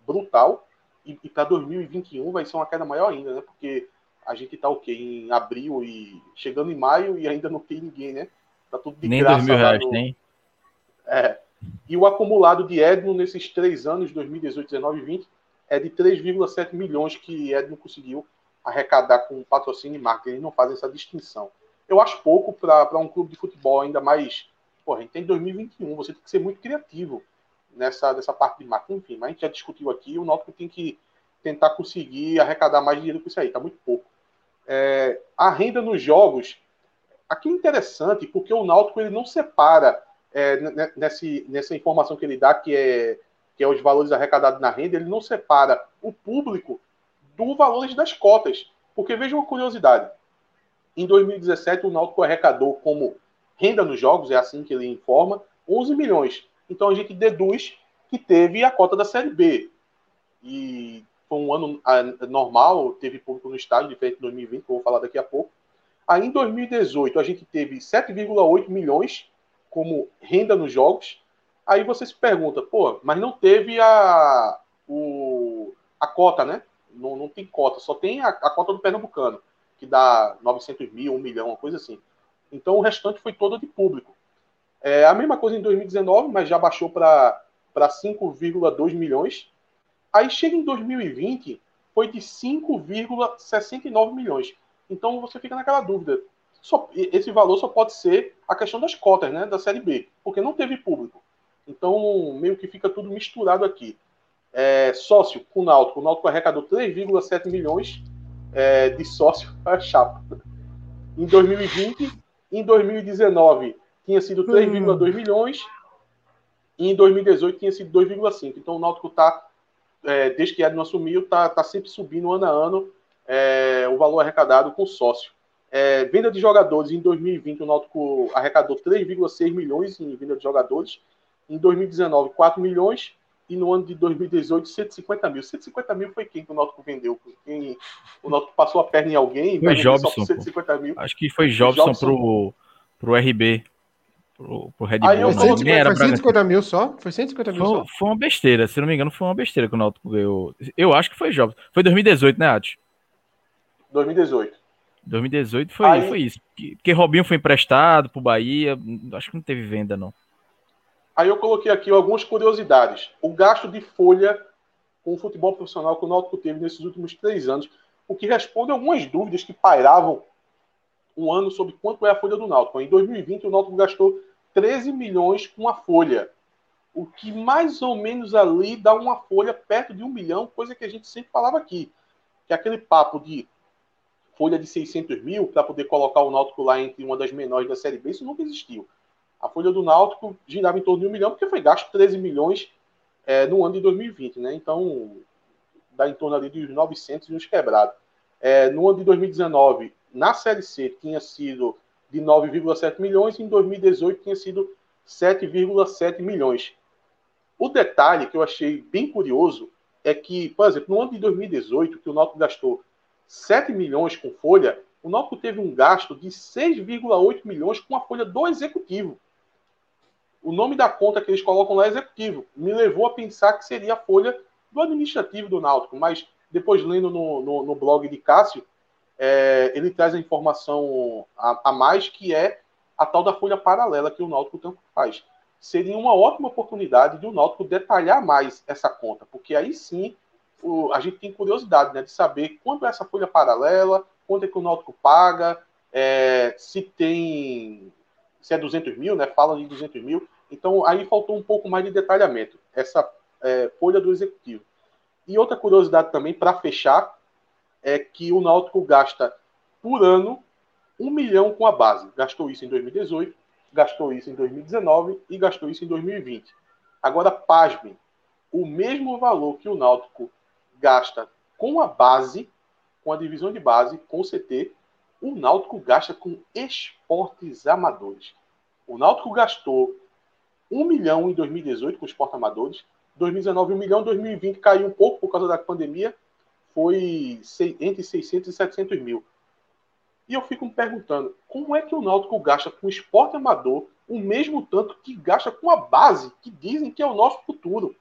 [SPEAKER 4] brutal. E, e para 2021 vai ser uma queda maior ainda, né? Porque a gente está o quê? Em abril e chegando em maio e ainda não tem ninguém, né? Tá tudo de
[SPEAKER 3] Nem
[SPEAKER 4] graça.
[SPEAKER 3] dois mil reais
[SPEAKER 4] no...
[SPEAKER 3] tem.
[SPEAKER 4] É. E o acumulado de Edno nesses três anos, 2018, 19 e 20, é de 3,7 milhões que Edno conseguiu arrecadar com patrocínio e marketing. Eles não fazem essa distinção. Eu acho pouco para um clube de futebol, ainda mais. Porra, a gente tem 2021, você tem que ser muito criativo nessa, nessa parte de marketing. Enfim, mas a gente já discutiu aqui, o Náutico tem que tentar conseguir arrecadar mais dinheiro com isso aí, tá muito pouco. É, a renda nos jogos, aqui é interessante, porque o Náutico ele não separa é, nessa, nessa informação que ele dá, que é, que é os valores arrecadados na renda, ele não separa o público do valores das cotas. Porque veja uma curiosidade. Em 2017, o Náutico arrecadou como renda nos jogos, é assim que ele informa, 11 milhões. Então a gente deduz que teve a cota da Série B. E foi um ano normal, teve público no estádio, diferente de 2020, que eu vou falar daqui a pouco. Aí em 2018 a gente teve 7,8 milhões como renda nos jogos. Aí você se pergunta, pô, mas não teve a, o, a cota, né? Não, não tem cota, só tem a, a cota do Pernambucano, que dá 900 mil, 1 milhão, uma coisa assim. Então o restante foi todo de público. É a mesma coisa em 2019, mas já baixou para 5,2 milhões. Aí chega em 2020, foi de 5,69 milhões. Então você fica naquela dúvida. Só, esse valor só pode ser a questão das cotas né, da Série B, porque não teve público. Então, meio que fica tudo misturado aqui. É, sócio com o Náutico. O Náutico arrecadou 3,7 milhões é, de sócio para a chapa. Em 2020, em 2019 tinha sido 3,2 hum. milhões e em 2018 tinha sido 2,5. Então o Náutico está, é, desde que Edno assumiu, está tá sempre subindo ano a ano é, o valor arrecadado com sócio. É, venda de jogadores em 2020, o Náutico arrecadou 3,6 milhões em venda de jogadores. Em 2019, 4 milhões. E no ano de 2018, 150 mil. 150 mil foi quem que o Náutico vendeu? Quem, o Náutico passou a perna em alguém?
[SPEAKER 3] Foi Jobson. 150 mil. Acho que foi Jobson, Jobson. Pro, pro RB. Pro, pro Red Bull. Aí
[SPEAKER 2] eu foi, 150, foi 150 mil só? Foi 150 mil
[SPEAKER 3] foi,
[SPEAKER 2] só?
[SPEAKER 3] Foi uma besteira. Se não me engano, foi uma besteira que o Náutico ganhou. Eu acho que foi Jobson. Foi 2018, né, Ati?
[SPEAKER 4] 2018.
[SPEAKER 3] 2018 foi, Aí, foi isso. Porque Robinho foi emprestado pro Bahia. Acho que não teve venda, não.
[SPEAKER 4] Aí eu coloquei aqui algumas curiosidades. O gasto de folha com o futebol profissional que o Náutico teve nesses últimos três anos, o que responde algumas dúvidas que pairavam um ano sobre quanto é a folha do Náutico. Em 2020, o Náutico gastou 13 milhões com a folha, o que mais ou menos ali dá uma folha perto de um milhão, coisa que a gente sempre falava aqui. Que é aquele papo de folha de 600 mil para poder colocar o Náutico lá entre uma das menores da Série B, isso nunca existiu. A folha do Náutico girava em torno de um milhão, porque foi gasto 13 milhões é, no ano de 2020, né? Então, dá em torno ali dos 900 e uns quebrados. É, no ano de 2019, na Série C, tinha sido de 9,7 milhões, em 2018 tinha sido 7,7 milhões. O detalhe que eu achei bem curioso é que, por exemplo, no ano de 2018, que o Náutico gastou 7 milhões com folha, o Náutico teve um gasto de 6,8 milhões com a folha do executivo. O nome da conta que eles colocam lá é executivo. Me levou a pensar que seria a folha do administrativo do Náutico, mas depois lendo no, no, no blog de Cássio, é, ele traz a informação a, a, mais que é a tal da folha paralela que o Náutico tanto faz. Seria uma ótima oportunidade de o Náutico detalhar mais essa conta, porque aí sim o, a gente tem curiosidade né, de saber quanto é essa folha paralela, quanto é que o Náutico paga, é, se tem. se é 200 mil, né? Falam de 200 mil. Então aí faltou um pouco mais de detalhamento, essa é, folha do executivo. E outra curiosidade também, para fechar, é que o Náutico gasta por ano um milhão com a base. Gastou isso em 2018, gastou isso em 2019 e gastou isso em 2020. Agora, pasmem, o mesmo valor que o Náutico gasta com a base, com a divisão de base, com o CT, o Náutico gasta com esportes amadores. O Náutico gastou 1 milhão em 2018 com esportes amadores, 2019 1 milhão, 2020 caiu um pouco por causa da pandemia, foi entre 600 e 700 mil. E eu fico me perguntando, como é que o Náutico gasta com esporte amador o mesmo tanto que gasta com a base, que dizem que é o nosso futuro?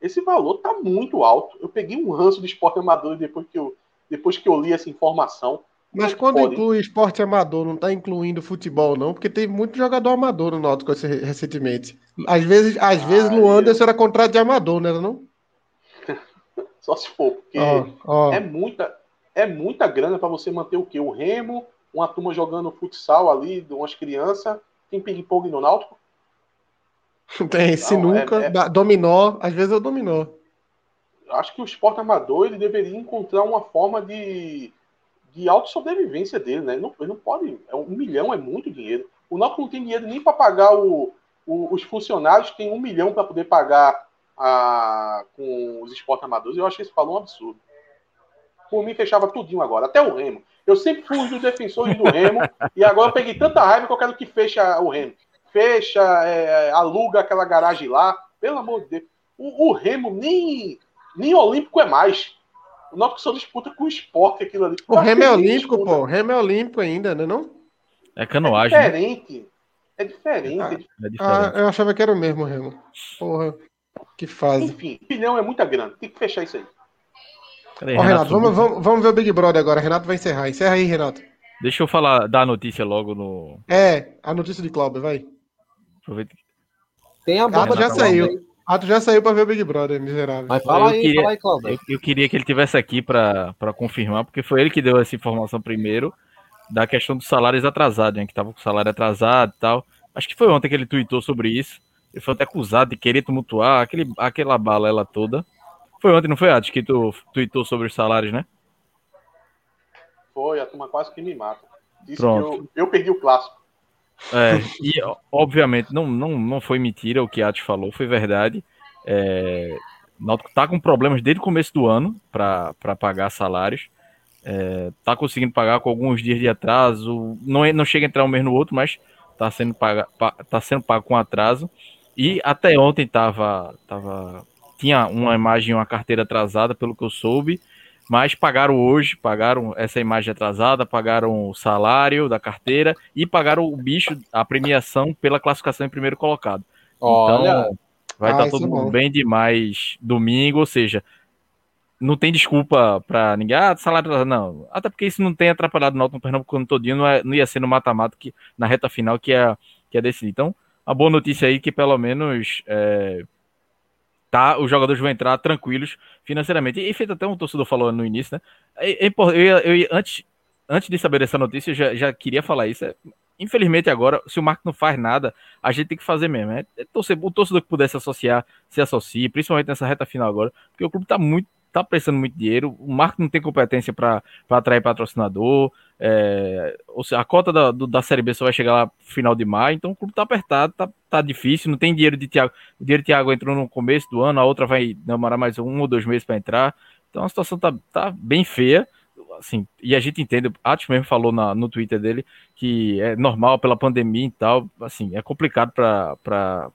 [SPEAKER 4] Esse valor está muito alto. Eu peguei um ranço de esporte amador depois que eu, depois que eu li essa informação.
[SPEAKER 2] Mas quando inclui esporte amador, não está incluindo futebol, não? Porque tem muito jogador amador no Náutico recentemente. Às vezes, às ah, vezes no Anderson era contrato de amador, não era não?
[SPEAKER 4] Só se for, porque oh, oh. é muita é muita grana para você manter o quê? O Remo, uma turma jogando futsal ali, umas crianças, tem ping-pong no Náutico?
[SPEAKER 2] Tem sinuca, é, é... dominó, às vezes é dominó.
[SPEAKER 4] Acho que o esporte amador ele deveria encontrar uma forma de, de autossobrevivência dele, né? Ele não, ele não pode. É um milhão é muito dinheiro. O Náutico não tem dinheiro nem para pagar o, o, os funcionários, tem um milhão para poder pagar a, com os esportes amadores. Eu acho que esse falou um absurdo. Por mim, fechava tudinho agora, até o Remo. Eu sempre fui um dos defensores do Remo, e agora eu peguei tanta raiva que eu quero que feche o Remo fecha, é, aluga aquela garagem lá. Pelo amor de Deus. O, o, Remo nem, nem olímpico é mais. O Náutico só disputa com o esporte aquilo ali.
[SPEAKER 2] O Remo é olímpico, disputa. pô. O Remo é olímpico ainda, né não?
[SPEAKER 3] É canoagem. É
[SPEAKER 4] diferente. Né? É diferente. Ah,
[SPEAKER 2] é diferente. Ah, eu achava que era o mesmo Remo. Porra, que fase.
[SPEAKER 4] Enfim, opinião é muito grande. Tem que fechar isso aí.
[SPEAKER 2] aí Ó, Renato, Renato vamos, vamos, vamos ver o Big Brother agora. Renato vai encerrar. Encerra aí, Renato.
[SPEAKER 3] Deixa eu falar, dar a notícia logo no.
[SPEAKER 2] É, a notícia de Cláudio, vai.
[SPEAKER 3] Aproveita.
[SPEAKER 2] Tem a bomba já saiu. Ah, tu já saiu para ver o Big Brother, miserável.
[SPEAKER 3] Mas fala eu aí, queria, fala aí, Cláudio. Eu, eu, queria que ele tivesse aqui para confirmar, porque foi ele que deu essa informação primeiro da questão dos salários atrasados, né, que tava com o salário atrasado e tal. Acho que foi ontem que ele tweetou sobre isso. Ele foi até acusado de querer tumultuar aquele, aquela balela toda. Foi ontem, não foi, Atos, que tu tweetou sobre os salários, né?
[SPEAKER 4] Foi, a turma quase que me mata. Disse Pronto. que eu, eu perdi o clássico.
[SPEAKER 3] É, e obviamente não, não, não foi mentira o que a Ati falou, foi verdade. É, Náutico tá com problemas desde o começo do ano para pagar salários. É, tá conseguindo pagar com alguns dias de atraso. Não, é, não chega a entrar um mês no outro, mas tá sendo, paga, tá sendo pago com atraso. E até ontem tava, tava, tinha uma imagem, uma carteira atrasada, pelo que eu soube. Mas pagaram hoje, pagaram essa imagem atrasada, pagaram o salário da carteira e pagaram o bicho, a premiação pela classificação em primeiro colocado. Olha. Então, vai estar ah, tá todo é mundo bem demais domingo, ou seja, não tem desculpa para ninguém. Ah, salário não. Até porque isso não tem atrapalhado o Náutico no Pernambuco todinho, não, é, não ia ser no mata-mata que na reta final que é que é decidir. Então, a boa notícia aí é que pelo menos é, tá, os jogadores vão entrar tranquilos financeiramente. E feito até um torcedor falou no início, né? É, é, eu, eu, antes, antes de saber dessa notícia, eu já, já queria falar isso. É, infelizmente, agora, se o Marco não faz nada, a gente tem que fazer mesmo. É, torcer, o torcedor que puder se associar, se associe, principalmente nessa reta final agora, porque o clube tá muito tá prestando muito dinheiro, o Marco não tem competência para atrair patrocinador, é, ou seja, a cota da, do, da Série B só vai chegar lá no final de maio, então o clube tá apertado, tá, tá difícil, não tem dinheiro de Thiago. O dinheiro de Thiago entrou no começo do ano, a outra vai demorar mais um ou dois meses para entrar. Então a situação tá, tá bem feia. Assim, e a gente entende, Atos mesmo falou na, no Twitter dele que é normal pela pandemia e tal, assim, é complicado para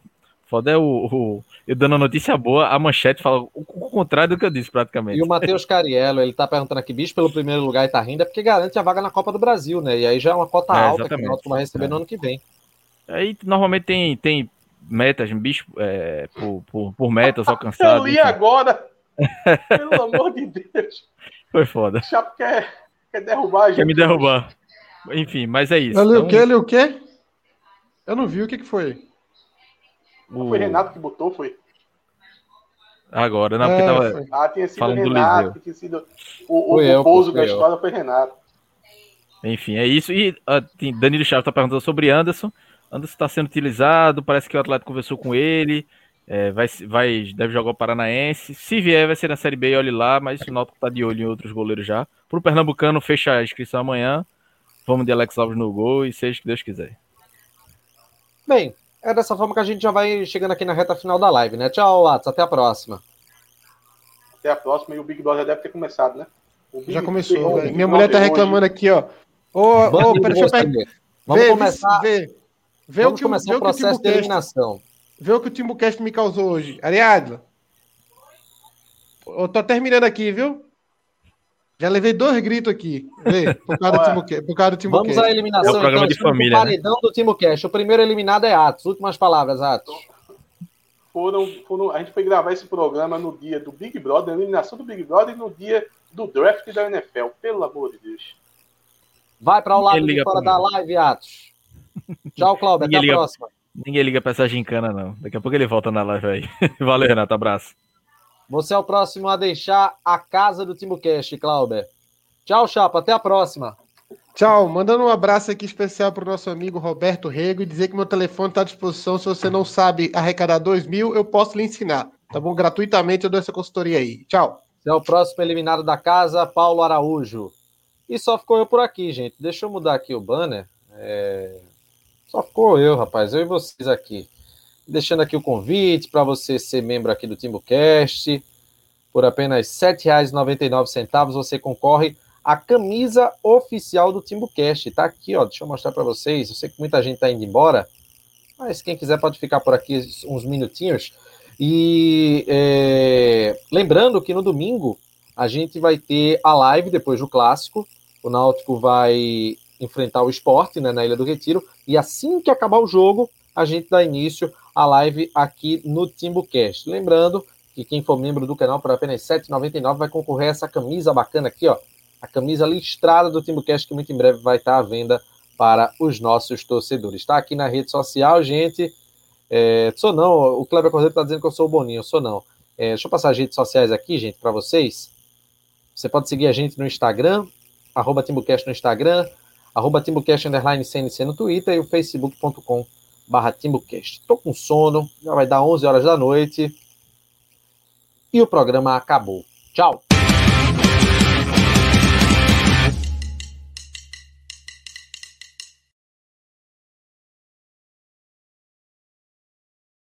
[SPEAKER 3] Foda é o, o, Eu dando a notícia boa, a manchete fala o, o, contrário do que eu disse, praticamente.
[SPEAKER 1] E o Matheus Cariello, ele tá perguntando aqui, bicho, pelo primeiro lugar e tá rindo, é porque garante a vaga na Copa do Brasil, né? E aí já é uma cota é, alta que o Náutico vai receber é. no ano que vem.
[SPEAKER 3] Aí normalmente tem, tem metas, bicho, é, por, por, por, metas alcançadas.
[SPEAKER 4] eu li enfim. agora! Pelo amor de Deus!
[SPEAKER 3] Foi foda.
[SPEAKER 4] O Chapo quer, quer derrubar a gente.
[SPEAKER 3] Quer me derrubar. Enfim, mas é isso.
[SPEAKER 2] Eu li então... o quê? Li o quê? Eu não vi o que, que foi.
[SPEAKER 4] O... Foi Renato que botou, foi?
[SPEAKER 3] Agora, não, porque é, tava. Foi.
[SPEAKER 4] Ah, tinha sido falando Renato, tinha sido. O, o, o pouso da história foi Renato.
[SPEAKER 3] Enfim, é isso. E uh, Danilo Chaves está perguntando sobre Anderson. Anderson está sendo utilizado, parece que o Atlético conversou com ele. É, vai, vai, deve jogar o Paranaense. Se vier, vai ser na Série B, olhe lá, mas o Náutico está de olho em outros goleiros já. Para o Pernambucano, fecha a inscrição amanhã. Vamos de Alex Alves no gol e seja o que Deus quiser.
[SPEAKER 1] Bem, é dessa forma que a gente já vai chegando aqui na reta final da live, né? Tchau, Atos. Até a próxima.
[SPEAKER 4] Até a próxima. E o Big Brother já deve ter começado, né?
[SPEAKER 2] já começou. Minha mulher tá reclamando aqui, ó. Ô, ô, pera, deixa eu pegar.
[SPEAKER 1] Vamos vê, começar.
[SPEAKER 2] Vê, vê
[SPEAKER 1] vamos o que, começar o processo de eliminação.
[SPEAKER 2] Vê o que o Timbucast me causou hoje. Ariadna. Eu tô terminando aqui, viu? Já levei dois gritos aqui. Vê, por causa do Timbucast. Por causa do Timbucast.
[SPEAKER 1] Vamos à eliminação. É
[SPEAKER 3] o programa então, de família.
[SPEAKER 1] O né? paredão né? do Timbucast. O primeiro eliminado é Atos. Últimas palavras, Atos.
[SPEAKER 4] Foram, foram, a gente foi gravar esse programa no dia do Big Brother, a eliminação do Big Brother e no dia do draft da NFL. Pelo amor de Deus.
[SPEAKER 1] Vai para o lado de fora da live, Atos. Tchau, Cláudio. Até a próxima.
[SPEAKER 3] Ninguém liga para essa gincana, não. Daqui a pouco ele volta na live aí. Valeu, Renato. Abraço.
[SPEAKER 1] Você é o próximo a deixar a casa do Timbucast, Cláudio. Tchau, Chapa. Até a próxima.
[SPEAKER 2] Tchau. Mandando um abraço aqui especial para o nosso amigo Roberto Rego e dizer que meu telefone está à disposição. Se você não sabe arrecadar dois mil, eu posso lhe ensinar. Tá bom? Gratuitamente eu dou essa consultoria aí. Tchau.
[SPEAKER 1] Você é o próximo eliminado da casa, Paulo Araújo. E só ficou eu por aqui, gente. Deixa eu mudar aqui o banner. É... Só ficou eu, rapaz. Eu e vocês aqui. Deixando aqui o convite para você ser membro aqui do TimbuCast. Por apenas R$ 7,99 você concorre à camisa oficial do TimbuCast. Tá aqui, ó. Deixa eu mostrar para vocês. Eu sei que muita gente tá indo embora. Mas quem quiser pode ficar por aqui uns minutinhos. E é... lembrando que no domingo a gente vai ter a live depois do clássico. O Náutico vai enfrentar o esporte né, na Ilha do Retiro. E assim que acabar o jogo, a gente dá início à live aqui no TimbuCast. Lembrando que quem for membro do canal por apenas R$ 7,99 vai concorrer a essa camisa bacana aqui, ó. A camisa listrada do TimbuCast, que muito em breve vai estar à venda para os nossos torcedores. Está aqui na rede social, gente. É, sou não, o Kleber Cordeiro está dizendo que eu sou o Boninho, eu sou não. É, deixa eu passar as redes sociais aqui, gente, para vocês. Você pode seguir a gente no Instagram, arroba TimbuCast no Instagram, arroba TimbuCast CNC no Twitter e o facebook.com barra TimbuCast. Estou com sono, já vai dar 11 horas da noite e o programa acabou. Tchau!